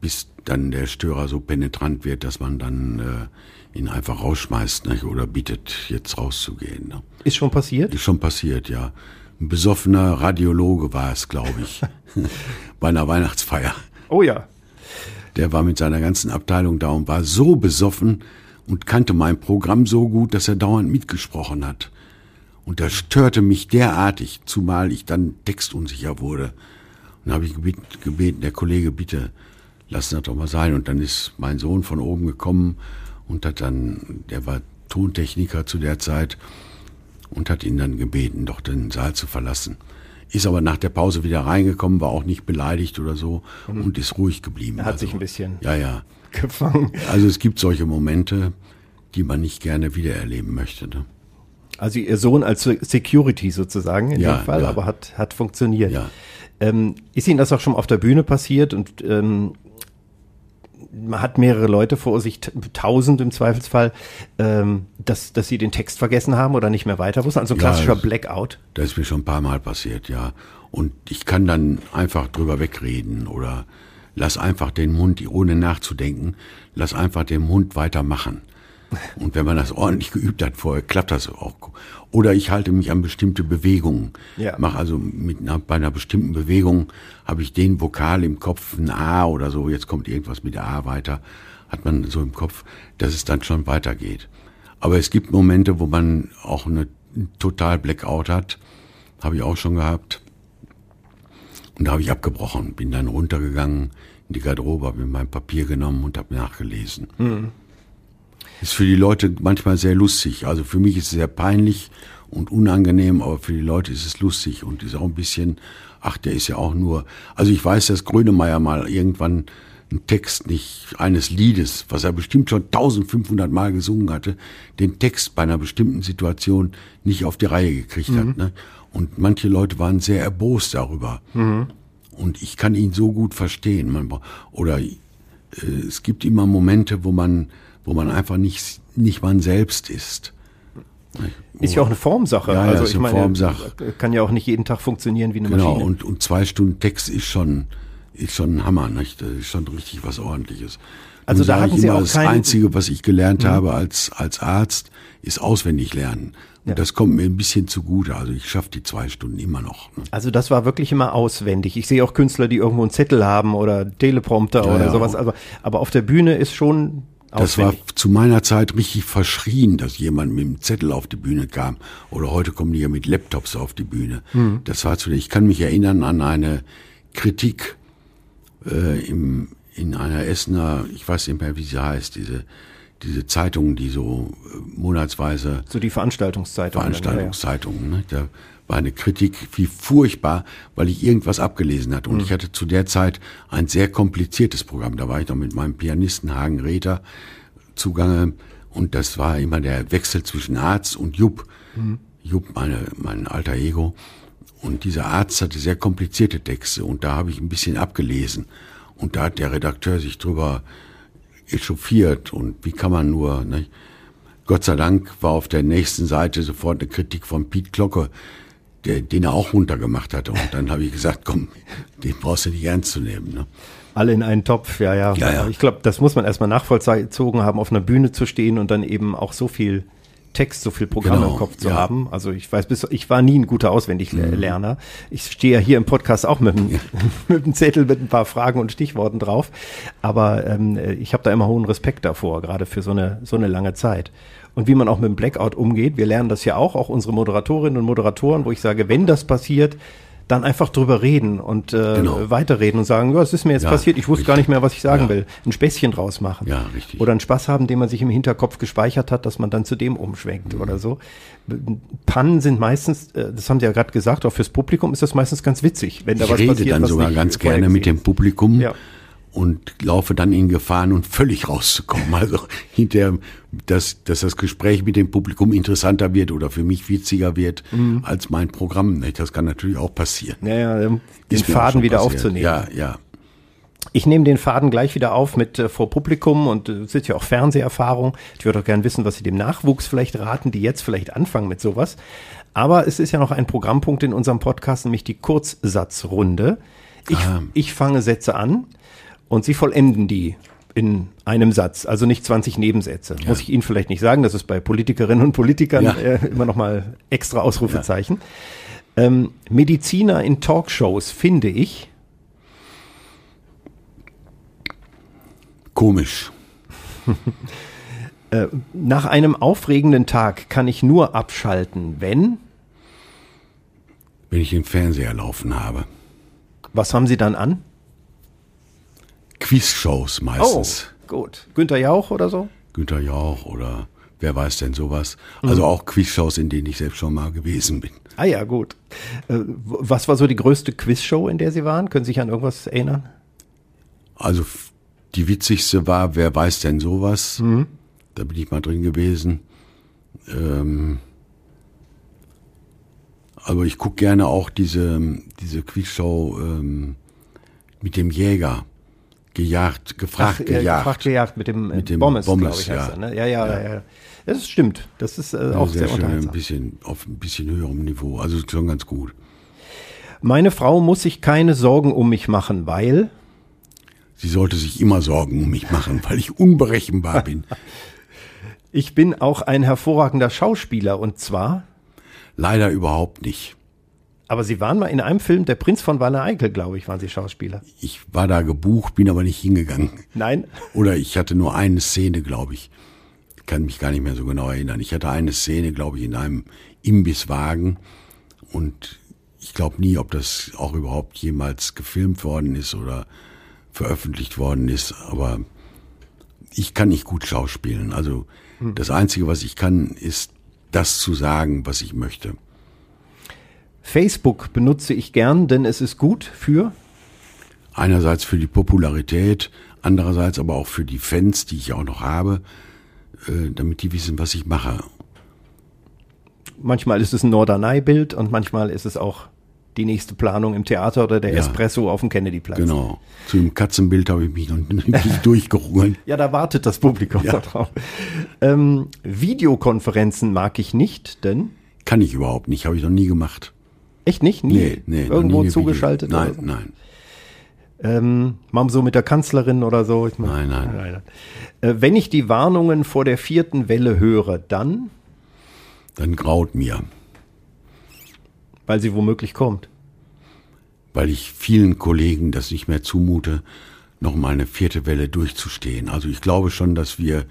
bis dann der Störer so penetrant wird, dass man dann äh, ihn einfach rausschmeißt nicht? oder bittet, jetzt rauszugehen. Ne? Ist schon passiert? Ist schon passiert, ja. Ein besoffener Radiologe war es, glaube ich, [laughs] bei einer Weihnachtsfeier. Oh ja. Der war mit seiner ganzen Abteilung da und war so besoffen und kannte mein Programm so gut, dass er dauernd mitgesprochen hat. Und das störte mich derartig, zumal ich dann textunsicher wurde. Und da habe ich gebeten, gebeten, der Kollege, bitte, lass das doch mal sein. Und dann ist mein Sohn von oben gekommen und hat dann, der war Tontechniker zu der Zeit, und hat ihn dann gebeten, doch den Saal zu verlassen. Ist aber nach der Pause wieder reingekommen, war auch nicht beleidigt oder so und ist ruhig geblieben. Mhm. Also, Er hat sich ein bisschen- Ja, ja. [laughs] Gefangen. Also es gibt solche Momente, die man nicht gerne wiedererleben möchte. Ne? Also Ihr Sohn als Security sozusagen in Ja, dem Fall, ja. aber hat, hat funktioniert. Ja. Ähm, ist Ihnen das auch schon auf der Bühne passiert und ähm, man hat mehrere Leute vor sich, tausend im Zweifelsfall, ähm, dass, dass sie den Text vergessen haben oder nicht mehr weiter wussten? Also ein klassischer Blackout. Das ist mir schon ein paar Mal passiert, ja. Und ich kann dann einfach drüber wegreden oder lass einfach den Mund, ohne nachzudenken, lass einfach den Mund weitermachen. Und wenn man das ordentlich geübt hat vorher, klappt das auch. Oder ich halte mich an bestimmte Bewegungen. Ja. Mach also mit einer, bei einer bestimmten Bewegung habe ich den Vokal im Kopf, ein A oder so, jetzt kommt irgendwas mit A weiter, hat man so im Kopf, dass es dann schon weitergeht. Aber es gibt Momente, wo man auch eine total Blackout hat, habe ich auch schon gehabt. Und da habe ich abgebrochen, bin dann runtergegangen in die Garderobe, habe mir mein Papier genommen und habe nachgelesen. Ist für die Leute manchmal sehr lustig. Also für mich ist es sehr peinlich und unangenehm, aber für die Leute ist es lustig und ist auch ein bisschen, ach, der ist ja auch nur. Also ich weiß, dass Grönemeyer mal irgendwann einen Text nicht eines Liedes, was er bestimmt schon 1500 Mal gesungen hatte, den Text bei einer bestimmten Situation nicht auf die Reihe gekriegt hat. Ne? Und manche Leute waren sehr erbost darüber. Und ich kann ihn so gut verstehen. Man, oder äh, es gibt immer Momente, wo man, wo man einfach nicht, nicht man selbst ist. Ist ja auch eine Formsache. Ja, ja, also ich eine meine, Formsache. kann ja auch nicht jeden Tag funktionieren wie eine Genau, Maschine. und, und zwei Stunden Text ist schon, ist schon ein Hammer, nicht? Das ist schon richtig was ordentliches. Also Nun da hatten ich Sie immer, auch das Mhm. Einzige, was ich gelernt habe als, als Arzt, ist auswendig lernen. Und Ja. das kommt mir ein bisschen zugute. Also ich schaffe die zwei Stunden immer noch. Ne? Also das war wirklich immer auswendig. Ich sehe auch Künstler, die irgendwo einen Zettel haben oder Teleprompter Ja, oder ja. sowas. Aber, aber auf der Bühne ist schon Das war zu meiner Zeit richtig verschrien, dass jemand mit einem Zettel auf die Bühne kam. Oder heute kommen die ja mit Laptops auf die Bühne. Mhm. Das war zu Ich kann mich erinnern an eine Kritik äh, im, in einer Essener, ich weiß nicht mehr, wie sie heißt, diese, diese Zeitung, die so äh, monatsweise so die Veranstaltungszeitung. Veranstaltungszeitungen. Ne? Da war eine Kritik wie furchtbar, weil ich irgendwas abgelesen hatte. Und ich hatte zu der Zeit ein sehr kompliziertes Programm. Da war ich noch mit meinem Pianisten Hagen Rether zugange. Und das war immer der Wechsel zwischen Arzt und Jupp. Jupp, meine, mein alter Ego. Und dieser Arzt hatte sehr komplizierte Texte. Und da habe ich ein bisschen abgelesen. Und da hat der Redakteur sich drüber echauffiert und wie kann man nur, nicht? Gott sei Dank war auf der nächsten Seite sofort eine Kritik von Piet Glocke, der, den er auch runtergemacht hatte. Und dann habe ich gesagt, komm, den brauchst du nicht ernst zu nehmen. Ne? Alle in einen Topf, ja, ja. Ja, ja. Ich glaube, das muss man erstmal nachvollzogen haben, auf einer Bühne zu stehen und dann eben auch so viel Text, so viel Programm Genau, im Kopf zu ja. Mhm. haben. Also ich weiß bis, ich war nie ein guter Auswendiglerner. Ich stehe ja hier im Podcast auch mit einem, [laughs] mit einem Zettel mit ein paar Fragen und Stichworten drauf. Aber ähm, ich habe da immer hohen Respekt davor, gerade für so eine, so eine lange Zeit. Und wie man auch mit dem Blackout umgeht, wir lernen das ja auch, auch unsere Moderatorinnen und Moderatoren, wo ich sage, wenn das passiert, dann einfach drüber reden und äh, Genau. weiterreden und sagen, ja, es ist mir jetzt Ja, passiert, ich wusste richtig. gar nicht mehr, was ich sagen Ja. will. Ein Späßchen draus machen. Ja, richtig. Oder einen Spaß haben, den man sich im Hinterkopf gespeichert hat, dass man dann zu dem umschwenkt oder so. Pannen sind meistens, äh, das haben Sie ja gerade gesagt, auch fürs Publikum ist das meistens ganz witzig, wenn da Ich was rede passiert, dann was sogar nicht ganz gerne mit dem Publikum Ja. Und laufe dann in Gefahren und völlig rauszukommen. [laughs] Also hinterher, dass, dass das Gespräch mit dem Publikum interessanter wird oder für mich witziger wird Mhm. als mein Programm. nicht? Das kann natürlich auch passieren. ist. Ja, ja, ähm, den Ist Faden wieder passiert. aufzunehmen. Ja, ja. Ich nehme den Faden gleich wieder auf mit äh, vor Publikum und äh, es ist ja auch Fernseherfahrung. Ich würde auch gerne wissen, was Sie dem Nachwuchs vielleicht raten, die jetzt vielleicht anfangen mit sowas. Aber es ist ja noch ein Programmpunkt in unserem Podcast, nämlich die Kurzsatzrunde. Ich, Ah. ich fange Sätze an und Sie vollenden die in einem Satz, also nicht 20 Nebensätze. Muss ich Ihnen vielleicht nicht sagen, das ist bei Politikerinnen und Politikern Ja. äh, immer noch mal extra Ausrufezeichen. Ähm, Mediziner in Talkshows finde ich, Komisch. [laughs] Nach einem aufregenden Tag kann ich nur abschalten, wenn. Wenn ich den Fernseher laufen habe. Was haben Sie dann an? Quizshows meistens. Oh, gut. Günther Jauch oder so? Günter Jauch oder wer weiß denn sowas. Mhm. Also auch Quizshows, in denen ich selbst schon mal gewesen bin. Ah ja, gut. Äh, was war so die größte Quizshow, in der Sie waren? Können Sie sich an irgendwas erinnern? Also die witzigste war, wer weiß denn sowas? Da bin ich mal drin gewesen. Ähm, aber ich gucke gerne auch diese, diese Quizshow ähm, mit dem Jäger. Gejagt, gefragt, äh, gejagt. gefragt, gejagt mit dem, äh, Mit dem Bommes, Bommes, glaube ich, heißt ja. er, ne? Ja, ja, ja. ja. Das stimmt. Das ist äh, auch sehr, sehr schön, ein bisschen, auf ein bisschen höherem Niveau. Also schon ganz gut. Meine Frau muss sich keine Sorgen um mich machen, weil. Sie sollte sich immer Sorgen um mich machen, weil ich unberechenbar bin. [laughs] Ich bin auch ein hervorragender Schauspieler und zwar. Leider überhaupt nicht. Aber Sie waren mal in einem Film, Der Prinz von Wanne-Eickel, glaube ich, waren Sie Schauspieler. Ich war da gebucht, bin aber nicht hingegangen. Nein? Oder ich hatte nur eine Szene, glaube ich. Ich kann mich gar nicht mehr so genau erinnern. Ich hatte eine Szene, glaube ich, in einem Imbisswagen. Und ich glaube nie, ob das auch überhaupt jemals gefilmt worden ist oder veröffentlicht worden ist. Aber ich kann nicht gut schauspielen. Also das Einzige, was ich kann, ist das zu sagen, was ich möchte. Facebook benutze ich gern, denn es ist gut für. Einerseits für die Popularität, andererseits aber auch für die Fans, die ich auch noch habe, äh, damit die wissen, was ich mache. Manchmal ist es ein Norderney-Bild und manchmal ist es auch die nächste Planung im Theater oder der Ja. Espresso auf dem Kennedy-Platz. Genau. Zu dem Katzenbild habe ich mich noch nicht [laughs] durchgerungen. Ja, da wartet das Publikum Ja. drauf. Ähm, Videokonferenzen mag ich nicht, denn Kann ich überhaupt nicht, habe ich noch nie gemacht. Echt nicht, nie Nee, nee. irgendwo nie zugeschaltet. Nein, so? nein. Ähm, mal so mit der Kanzlerin oder so. Ich mein- Nein, nein. Äh, wenn ich die Warnungen vor der vierten Welle höre, dann, Dann graut mir, weil sie womöglich kommt. weil ich vielen Kollegen das nicht mehr zumute, noch mal eine vierte Welle durchzustehen. Also ich glaube schon, dass wir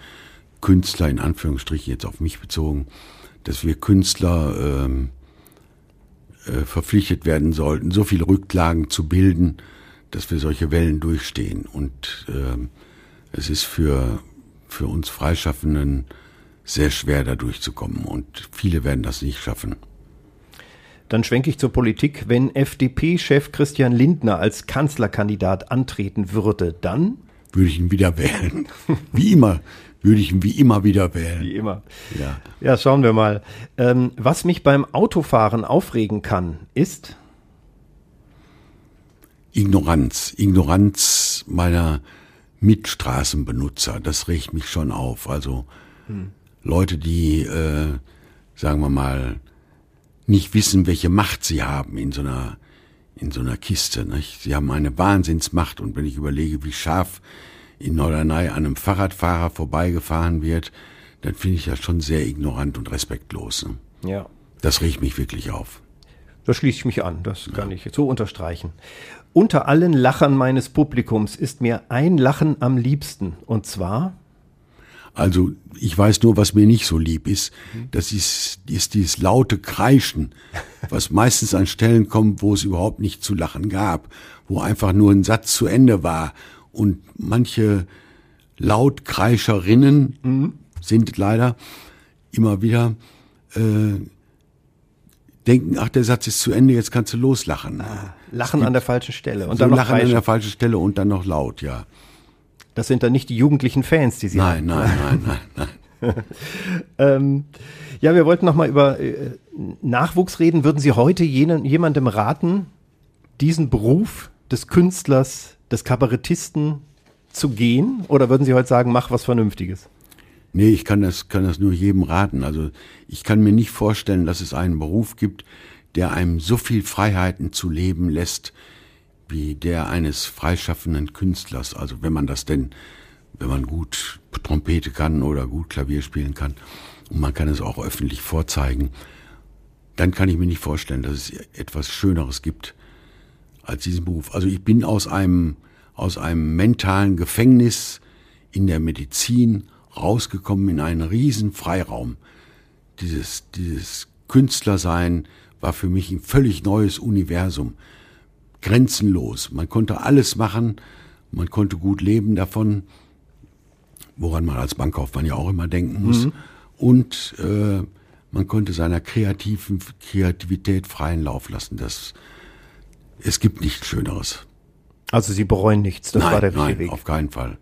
Künstler, in Anführungsstrichen jetzt auf mich bezogen, dass wir Künstler ähm, äh, verpflichtet werden sollten, so viele Rücklagen zu bilden, dass wir solche Wellen durchstehen. Und ähm, es ist für, für uns Freischaffenden sehr schwer, da durchzukommen. Und viele werden das nicht schaffen. Dann schwenke ich zur Politik. Wenn FDP-Chef Christian Lindner als Kanzlerkandidat antreten würde, dann, Würde ich ihn wieder [laughs] wählen. Wie immer, würde ich ihn wie immer wieder wählen. wie immer. Ja. Ja, schauen wir mal. Ähm, was mich beim Autofahren aufregen kann, ist, Ignoranz, Ignoranz meiner Mitstraßenbenutzer, das regt mich schon auf. Also hm. Leute, die, äh, sagen wir mal, nicht wissen, welche Macht sie haben in so einer in so einer Kiste. Nicht? Sie haben eine Wahnsinnsmacht und wenn ich überlege, wie scharf in Norderney an einem Fahrradfahrer vorbeigefahren wird, dann finde ich das schon sehr ignorant und respektlos. Ne? Ja. Das regt mich wirklich auf. Da schließe ich mich an, das kann ja. ich so unterstreichen. Unter allen Lachern meines Publikums ist mir ein Lachen am liebsten. Und zwar? Also, ich weiß nur, was mir nicht so lieb ist. Das ist, ist dieses laute Kreischen, [laughs] was meistens an Stellen kommt, wo es überhaupt nicht zu lachen gab, wo einfach nur ein Satz zu Ende war. Und manche Lautkreischerinnen mhm. sind leider immer wieder äh, denken, ach, der Satz ist zu Ende, jetzt kannst du loslachen. Ah, lachen an der falschen Stelle. Und so dann lachen an der falschen Stelle und dann noch laut, ja. Das sind dann nicht die jugendlichen Fans, die Sie nein, haben. Nein, nein, nein, [laughs] nein. ähm, ja, wir wollten noch mal über äh, Nachwuchs reden. Würden Sie heute jenen, jemandem raten, diesen Beruf des Künstlers, des Kabarettisten zu gehen? Oder würden Sie heute sagen, mach was Vernünftiges? Nee, ich kann das, kann das nur jedem raten. Also ich kann mir nicht vorstellen, dass es einen Beruf gibt, der einem so viel Freiheiten zu leben lässt, wie der eines freischaffenden Künstlers. Also wenn man das denn, wenn man gut Trompete kann oder gut Klavier spielen kann und man kann es auch öffentlich vorzeigen, dann kann ich mir nicht vorstellen, dass es etwas Schöneres gibt als diesen Beruf. Also ich bin aus einem, aus einem mentalen Gefängnis in der Medizin rausgekommen in einen riesen Freiraum. Dieses, dieses Künstlersein war für mich ein völlig neues Universum. Grenzenlos. Man konnte alles machen. Man konnte gut leben davon. Woran man als Bankkaufmann ja auch immer denken muss. Mhm. Und äh, man konnte seiner kreativen Kreativität freien Lauf lassen. Das, es gibt nichts Schöneres. Also Sie bereuen nichts, das nein, war der richtige nein, Weg. auf keinen Fall.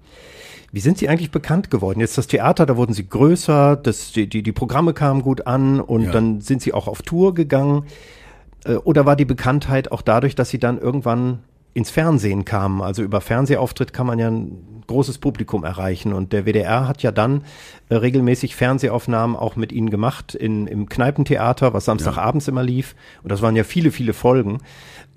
Wie sind Sie eigentlich bekannt geworden? Jetzt das Theater, da wurden Sie größer, das, die, die, die Programme kamen gut an und ja. dann sind Sie auch auf Tour gegangen. Äh, oder war die Bekanntheit auch dadurch, dass Sie dann irgendwann ins Fernsehen kamen? Also über Fernsehauftritt kann man ja großes Publikum erreichen. Und der WDR hat ja dann äh, regelmäßig Fernsehaufnahmen auch mit Ihnen gemacht in, im Kneipentheater, was Samstagabends ja. immer lief. Und das waren ja viele, viele Folgen.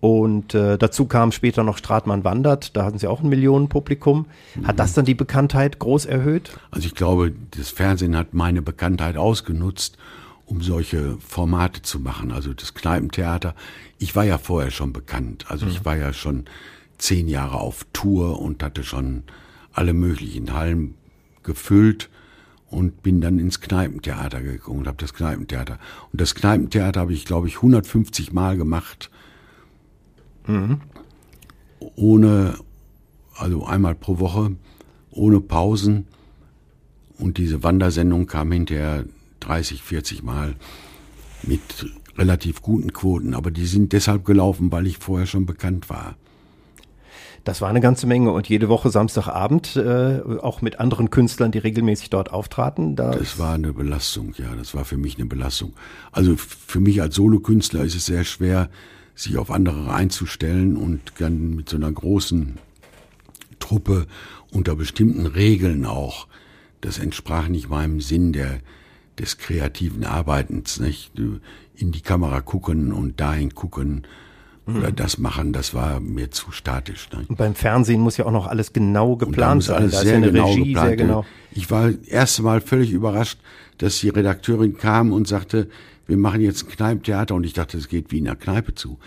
Und äh, dazu kam später noch Stratmann wandert, da hatten sie auch ein Millionenpublikum. Hat das dann die Bekanntheit groß erhöht? Also ich glaube, das Fernsehen hat meine Bekanntheit ausgenutzt, um solche Formate zu machen. Also das Kneipentheater. Ich war ja vorher schon bekannt. Also mhm. ich war ja schon zehn Jahre auf Tour und hatte schon alle möglichen Hallen gefüllt und bin dann ins Kneipentheater gegangen und habe das Kneipentheater. Und das Kneipentheater habe ich, glaube ich, 150 Mal gemacht Mhm. Ohne, also einmal pro Woche, ohne Pausen. Und diese Wandersendung kam hinterher 30, 40 Mal mit relativ guten Quoten. Aber die sind deshalb gelaufen, weil ich vorher schon bekannt war. Das war eine ganze Menge und jede Woche Samstagabend äh, auch mit anderen Künstlern, die regelmäßig dort auftraten. Das, das war eine Belastung, ja, das war für mich eine Belastung. Also für mich als Solokünstler ist es sehr schwer, sich auf andere einzustellen und dann mit so einer großen Truppe unter bestimmten Regeln auch. Das entsprach nicht meinem Sinn der, des kreativen Arbeitens, nicht? In die Kamera gucken und dahin gucken oder mhm. das machen, das war mir zu statisch. Ne? Und beim Fernsehen muss ja auch noch alles genau geplant sein. Alles da sehr, ja genau Regie, geplant. sehr genau Ich war das erste Mal völlig überrascht, dass die Redakteurin kam und sagte, wir machen jetzt ein Kneipentheater und ich dachte, es geht wie in einer Kneipe zu.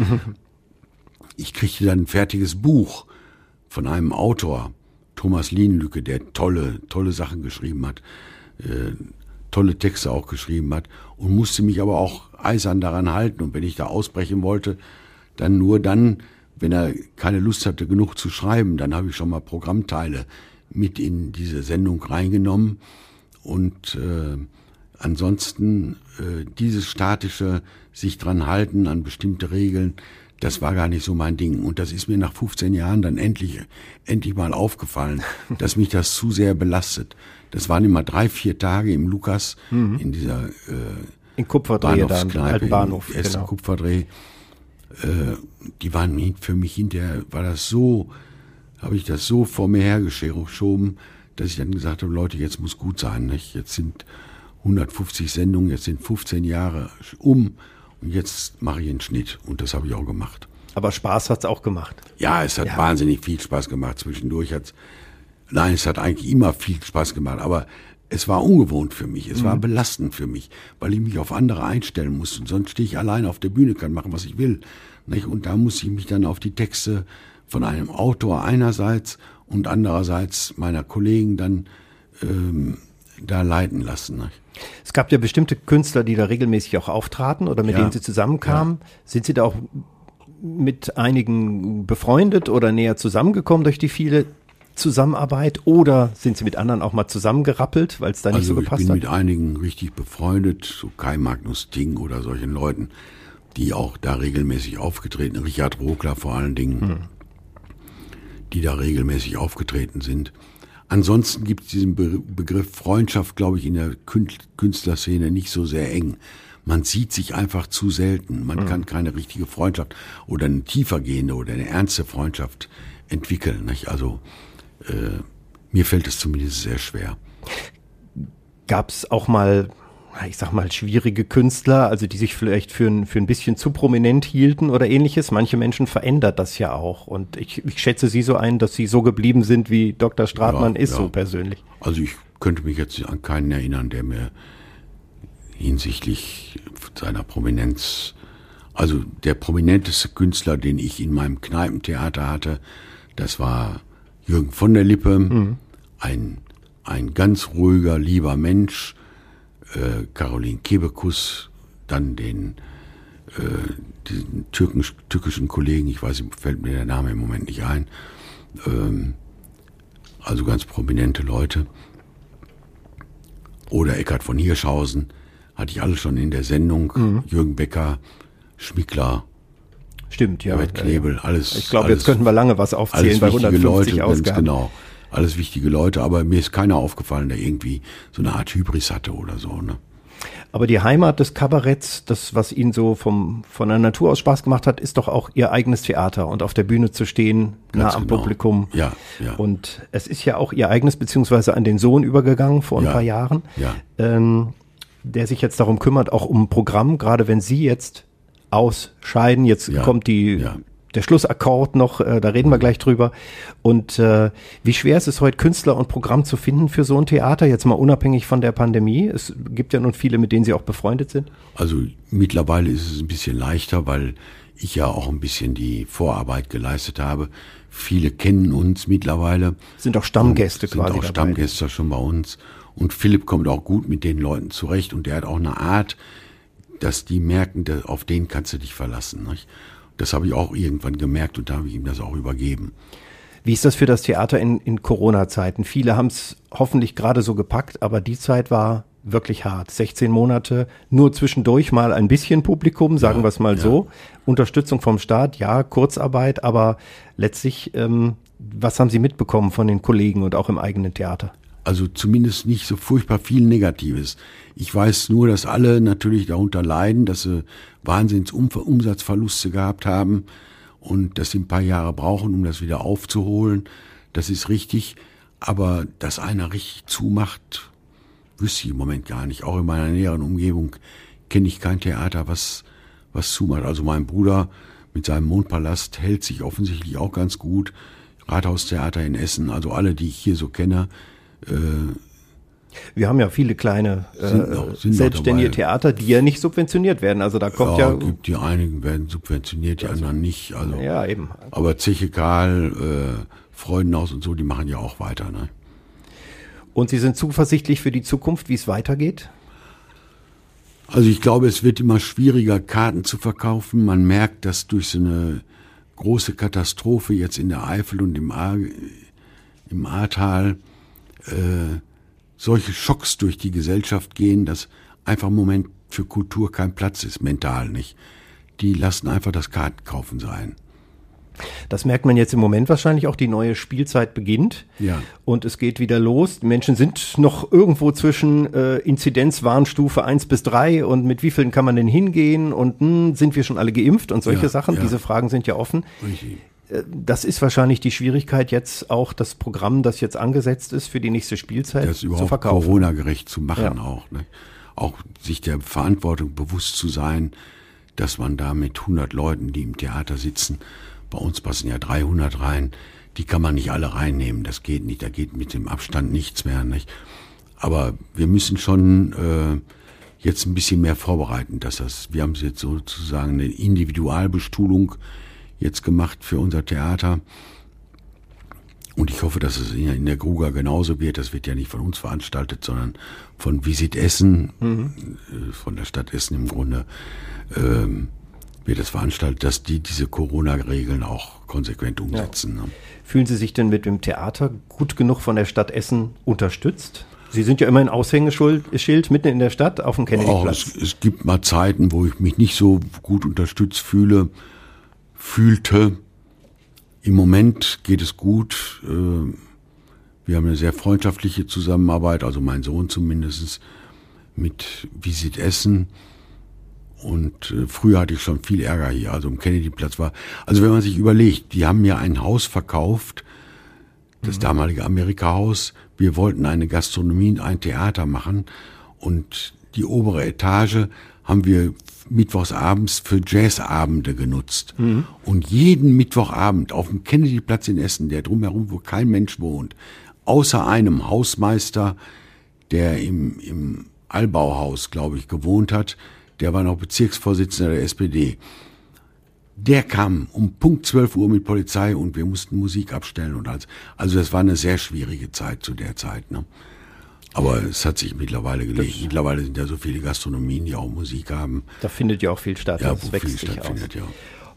ich kriegte dann ein fertiges Buch von einem Autor, Thomas Lienlücke, der tolle, tolle Sachen geschrieben hat, äh, tolle Texte auch geschrieben hat und musste mich aber auch eisern daran halten. Und wenn ich da ausbrechen wollte, dann nur dann, wenn er keine Lust hatte, genug zu schreiben, dann habe ich schon mal Programmteile mit in diese Sendung reingenommen und äh, Ansonsten äh, dieses statische sich dran halten an bestimmte Regeln, das war gar nicht so mein Ding. Und das ist mir nach 15 Jahren dann endlich, endlich mal aufgefallen, [laughs] dass mich das zu sehr belastet. Das waren immer drei, vier Tage im Lukas, mhm. in dieser äh, in Kupferdreh, da im alten Bahnhof. Genau. Kupferdreh. Äh, die waren für mich hinterher, war das so, habe ich das so vor mir hergeschoben, dass ich dann gesagt habe, Leute, jetzt muss gut sein. Nicht? Jetzt sind 150 Sendungen, jetzt sind 15 Jahre um und jetzt mache ich einen Schnitt. Und das habe ich auch gemacht. Aber Spaß hat's auch gemacht. Ja, es hat ja. wahnsinnig viel Spaß gemacht. Zwischendurch hat's, nein, es hat eigentlich immer viel Spaß gemacht, aber es war ungewohnt für mich, es mhm. war belastend für mich, weil ich mich auf andere einstellen musste. Und sonst stehe ich allein auf der Bühne, kann machen, was ich will. Nicht? Und da muss ich mich dann auf die Texte von einem Autor einerseits und andererseits meiner Kollegen dann ähm, da leiten lassen. Nicht? Es gab ja bestimmte Künstler, die da regelmäßig auch auftraten oder mit ja. denen Sie zusammenkamen. Ja. Sind Sie da auch mit einigen befreundet oder näher zusammengekommen durch die viele Zusammenarbeit oder sind Sie mit anderen auch mal zusammengerappelt, weil es da nicht also so gepasst hat? Ich bin hat? mit einigen richtig befreundet, so Kai Magnus Ting oder solchen Leuten, die auch da regelmäßig aufgetreten, Richard Rockler vor allen Dingen, hm. die da regelmäßig aufgetreten sind. Ansonsten gibt es diesen Be Begriff Freundschaft, glaube ich, in der Künstlerszene nicht so sehr eng. Man sieht sich einfach zu selten. Man mhm. kann keine richtige Freundschaft oder eine tiefergehende oder eine ernste Freundschaft entwickeln. Nicht? Also äh, mir fällt es zumindest sehr schwer. Gab es auch mal ich sag mal, schwierige Künstler, also die sich vielleicht für ein, für ein bisschen zu prominent hielten oder ähnliches. Manche Menschen verändert das ja auch. Und ich, ich schätze Sie so ein, dass Sie so geblieben sind, wie Dr. Stratmann ja, ist, ja. so persönlich. Also ich könnte mich jetzt an keinen erinnern, der mir hinsichtlich seiner Prominenz, also der prominenteste Künstler, den ich in meinem Kneipentheater hatte, das war Jürgen von der Lippe, mhm. ein, ein ganz ruhiger, lieber Mensch, äh, Caroline Kebekus, dann den äh, diesen türkisch, türkischen Kollegen, ich weiß, fällt mir der Name im Moment nicht ein, ähm, also ganz prominente Leute. Oder Eckhard von Hirschhausen, hatte ich alle schon in der Sendung. Mhm. Jürgen Becker, Schmickler. Stimmt, ja. Herbert Knebel, alles. Ich glaube, jetzt könnten wir lange was aufzählen bei 150 Leute, Ausgaben. Genau alles wichtige Leute, aber mir ist keiner aufgefallen, der irgendwie so eine Art Hybris hatte oder so. Ne? Aber die Heimat des Kabaretts, das, was Ihnen so vom, von der Natur aus Spaß gemacht hat, ist doch auch Ihr eigenes Theater und auf der Bühne zu stehen, Ganz nah am genau. Publikum. Ja, ja. Und es ist ja auch Ihr eigenes, beziehungsweise an den Sohn übergegangen vor ein ja, paar Jahren, ja. ähm, der sich jetzt darum kümmert, auch um ein Programm, gerade wenn Sie jetzt ausscheiden, jetzt ja, kommt die ja der Schlussakkord noch, äh, da reden wir gleich drüber. Und äh, wie schwer ist es heute, Künstler und Programm zu finden für so ein Theater, jetzt mal unabhängig von der Pandemie? Es gibt ja nun viele, mit denen Sie auch befreundet sind. Also mittlerweile ist es ein bisschen leichter, weil ich ja auch ein bisschen die Vorarbeit geleistet habe. Viele kennen uns mittlerweile. Sind auch Stammgäste sind quasi. Sind auch dabei. Stammgäste schon bei uns. Und Philipp kommt auch gut mit den Leuten zurecht und der hat auch eine Art, dass die merken, auf den kannst du dich verlassen. Nicht? Das habe ich auch irgendwann gemerkt und da habe ich ihm das auch übergeben. Wie ist das für das Theater in, in Corona-Zeiten? Viele haben es hoffentlich gerade so gepackt, aber die Zeit war wirklich hart. 16 Monate, nur zwischendurch mal ein bisschen Publikum, sagen ja, wir es mal ja. so. Unterstützung vom Staat, ja, Kurzarbeit, aber letztlich, ähm, was haben Sie mitbekommen von den Kollegen und auch im eigenen Theater? Also zumindest nicht so furchtbar viel Negatives. Ich weiß nur, dass alle natürlich darunter leiden, dass sie Wahnsinns Umsatzverluste gehabt haben und dass sie ein paar Jahre brauchen, um das wieder aufzuholen. Das ist richtig. Aber dass einer richtig zumacht, wüsste ich im Moment gar nicht. Auch in meiner näheren Umgebung kenne ich kein Theater, was, was zumacht. Also mein Bruder mit seinem Mondpalast hält sich offensichtlich auch ganz gut. Rathaustheater in Essen, also alle, die ich hier so kenne, äh, wir haben ja viele kleine äh, noch, selbstständige Theater, die ja nicht subventioniert werden. Also da kommt ja. ja gibt die einigen werden subventioniert, die also, anderen nicht. Also, ja, eben. Aber Zeche Karl, äh, Freudenhaus und so, die machen ja auch weiter. Ne? Und Sie sind zuversichtlich für die Zukunft, wie es weitergeht? Also ich glaube, es wird immer schwieriger, Karten zu verkaufen. Man merkt, dass durch so eine große Katastrophe jetzt in der Eifel und im, Ahr, im Ahrtal äh, solche Schocks durch die Gesellschaft gehen, dass einfach im Moment für Kultur kein Platz ist, mental nicht. Die lassen einfach das Kartenkaufen sein. Das merkt man jetzt im Moment wahrscheinlich auch. Die neue Spielzeit beginnt. Ja. Und es geht wieder los. Die Menschen sind noch irgendwo zwischen äh, Inzidenzwarnstufe 1 bis 3 und mit wie vielen kann man denn hingehen und hm, sind wir schon alle geimpft und solche Ja, Sachen. ja. Diese Fragen sind ja offen. Richtig. Das ist wahrscheinlich die Schwierigkeit jetzt auch das Programm, das jetzt angesetzt ist für die nächste Spielzeit Das zu überhaupt verkaufen. Corona-gerecht zu machen Ja. auch. Ne? Auch sich der Verantwortung bewusst zu sein, dass man da mit 100 Leuten, die im Theater sitzen, bei uns passen ja 300 rein, die kann man nicht alle reinnehmen. Das geht nicht. Da geht mit dem Abstand nichts mehr. Nicht? Aber wir müssen schon äh, jetzt ein bisschen mehr vorbereiten, dass das, wir haben es jetzt sozusagen eine Individualbestuhlung jetzt gemacht für unser Theater. Und ich hoffe, dass es in der Gruger genauso wird. Das wird ja nicht von uns veranstaltet, sondern von Visit Essen, äh, von der Stadt Essen im Grunde, ähm, wird es veranstaltet, dass die diese Corona-Regeln auch konsequent umsetzen. Ne? Fühlen Sie sich denn mit dem Theater gut genug von der Stadt Essen unterstützt? Sie sind ja immer ein Aushängeschild mitten in der Stadt auf dem Auch es, Kennedyplatz. es gibt mal Zeiten, wo ich mich nicht so gut unterstützt fühle, fühlte. Im Moment geht es gut. Äh, Wir haben eine sehr freundschaftliche Zusammenarbeit, also mein Sohn zumindest mit Visit Essen. Und äh, früher hatte ich schon viel Ärger hier, also im Kennedyplatz war. Also wenn man sich überlegt, die haben mir ein Haus verkauft, das damalige Amerika-Haus. Wir wollten eine Gastronomie und ein Theater machen und die obere Etage haben wir mittwochsabends für Jazzabende genutzt. Und jeden Mittwochabend auf dem Kennedyplatz in Essen, der drumherum, wo kein Mensch wohnt, außer einem Hausmeister, der im, im Allbauhaus, glaube ich, gewohnt hat, der war noch Bezirksvorsitzender der SPD. Der kam um Punkt 12 Uhr mit Polizei und wir mussten Musik abstellen und alles. Also das war eine sehr schwierige Zeit zu der Zeit. Ne? Aber es hat sich mittlerweile gelegt. Mittlerweile sind ja so viele Gastronomien, die auch Musik haben. Da findet ja auch viel statt. Ja, das wo viel wächst aus. stattfindet, ja.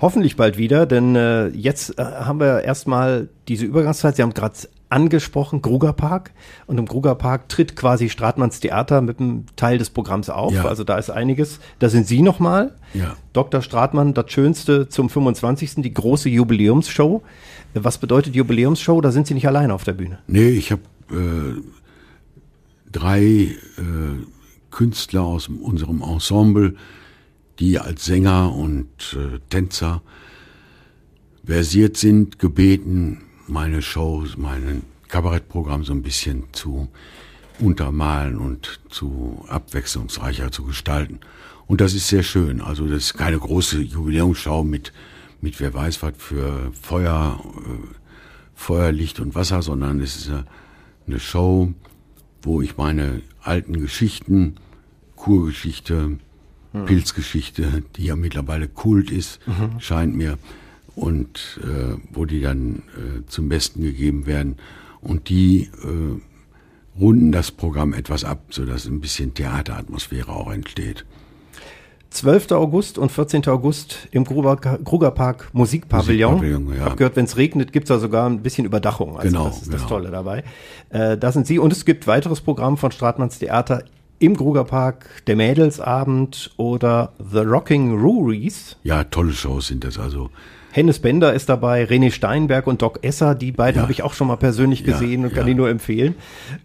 Hoffentlich bald wieder, denn äh, jetzt äh, haben wir erstmal diese Übergangszeit. Sie haben gerade angesprochen, Grugerpark. Und im Grugerpark tritt quasi Stratmanns Theater mit einem Teil des Programms auf. Ja. Also da ist einiges. Da sind Sie nochmal. Ja. Dr. Stratmann, das Schönste zum 25. Die große Jubiläumsshow. Was bedeutet Jubiläumsshow? Da sind Sie nicht alleine auf der Bühne. Nee, ich habe äh, drei äh, Künstler aus unserem Ensemble, die als Sänger und äh, Tänzer versiert sind, gebeten, meine Shows, mein Kabarettprogramm so ein bisschen zu untermalen und zu abwechslungsreicher zu gestalten. Und das ist sehr schön. Also das ist keine große Jubiläumsschau mit, mit wer weiß was für Feuer, äh, Feuer, Licht und Wasser, sondern es ist eine, eine Show, wo ich meine alten Geschichten, Kurgeschichte, Pilzgeschichte, die ja mittlerweile Kult ist, scheint mir, und äh, wo die dann äh, zum Besten gegeben werden. Und die äh, runden das Programm etwas ab, sodass ein bisschen Theateratmosphäre auch entsteht. 12. August und 14. August im Gruger, Grugerpark Musikpavillon. Musikpavillon, ja. Ich habe gehört, wenn es regnet, gibt's da sogar ein bisschen Überdachung. Also Genau, das ist das genau. Tolle dabei. Äh, da sind Sie. Und es gibt weiteres Programm von Stratmanns Theater im Grugerpark, der Mädelsabend oder The Rocking Ruries. Ja, tolle Shows sind das also. Hennes Bender ist dabei, René Steinberg und Doc Esser, die beiden Ja. habe ich auch schon mal persönlich Ja, gesehen und kann ja. die nur empfehlen.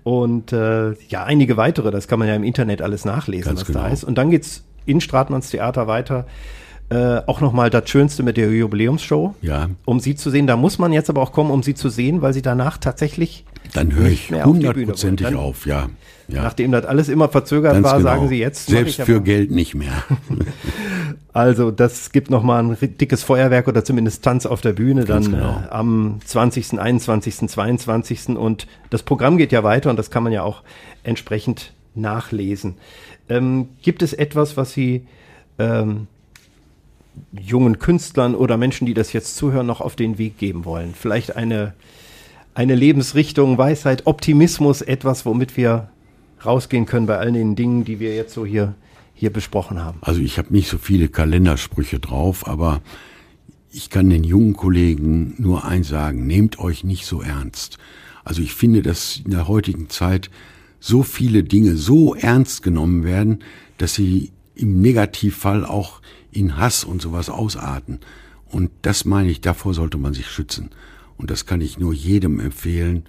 Und äh, ja, einige weitere, das kann man ja im Internet alles nachlesen, Ganz was da genau. ist. Und dann geht's in Stratmanns Theater weiter. Äh, auch nochmal das Schönste mit der Jubiläumsshow. Ja. Um sie zu sehen. Da muss man jetzt aber auch kommen, um sie zu sehen, weil sie danach tatsächlich, Dann höre ich auf hundertprozentig Dann- auf, ja. ja. nachdem das alles immer verzögert Ganz war, genau. sagen sie jetzt. Selbst für Geld nicht mehr. [laughs] [laughs] Also das gibt nochmal ein dickes Feuerwerk oder zumindest Tanz auf der Bühne Ganz dann genau. äh, am 20., 21., 22. Und das Programm geht ja weiter und das kann man ja auch entsprechend nachlesen. Ähm, gibt es etwas, was Sie ähm, jungen Künstlern oder Menschen, die das jetzt zuhören, noch auf den Weg geben wollen? Vielleicht eine, eine Lebensrichtung, Weisheit, Optimismus, etwas, womit wir rausgehen können bei all den Dingen, die wir jetzt so hier, hier besprochen haben. Also ich habe nicht so viele Kalendersprüche drauf, aber ich kann den jungen Kollegen nur eins sagen, nehmt euch nicht so ernst. Also ich finde, dass in der heutigen Zeit so viele Dinge so ernst genommen werden, dass sie im Negativfall auch in Hass und sowas ausarten. Und das meine ich, davor sollte man sich schützen. Und das kann ich nur jedem empfehlen,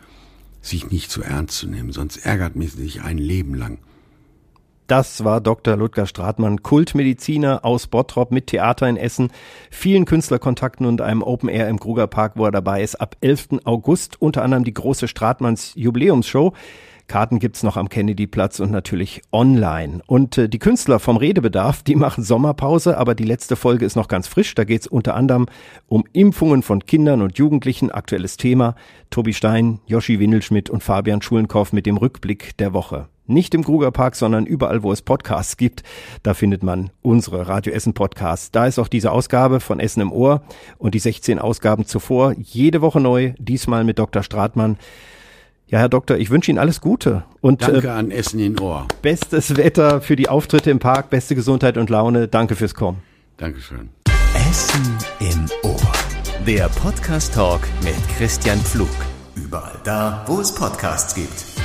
sich nicht zu ernst zu nehmen, sonst ärgert mich sich ein Leben lang. Das war Dr. Ludger Stratmann, Kultmediziner aus Bottrop mit Theater in Essen, vielen Künstlerkontakten und einem Open Air im Krugerpark, wo er dabei ist. Ab 11. August unter anderem die große Stratmanns Jubiläumsshow. Karten gibt's noch am Kennedyplatz und natürlich online. Und äh, die Künstler vom Redebedarf, die machen Sommerpause, aber die letzte Folge ist noch ganz frisch. Da geht's unter anderem um Impfungen von Kindern und Jugendlichen, aktuelles Thema. Tobi Stein, Joschi Windelschmidt und Fabian Schulenkorf mit dem Rückblick der Woche. Nicht im Krugerpark, sondern überall, wo es Podcasts gibt. Da findet man unsere Radio Essen Podcasts. Da ist auch diese Ausgabe von Essen im Ohr und die 16 Ausgaben zuvor. Jede Woche neu, diesmal mit Dr. Stratmann. Ja, Herr Doktor, ich wünsche Ihnen alles Gute. Und, Danke äh, an Essen in Ohr. Bestes Wetter für die Auftritte im Park, beste Gesundheit und Laune. Danke fürs Kommen. Dankeschön. Essen im Ohr. Der Podcast Talk mit Christian Pflug. Überall da, wo es Podcasts gibt.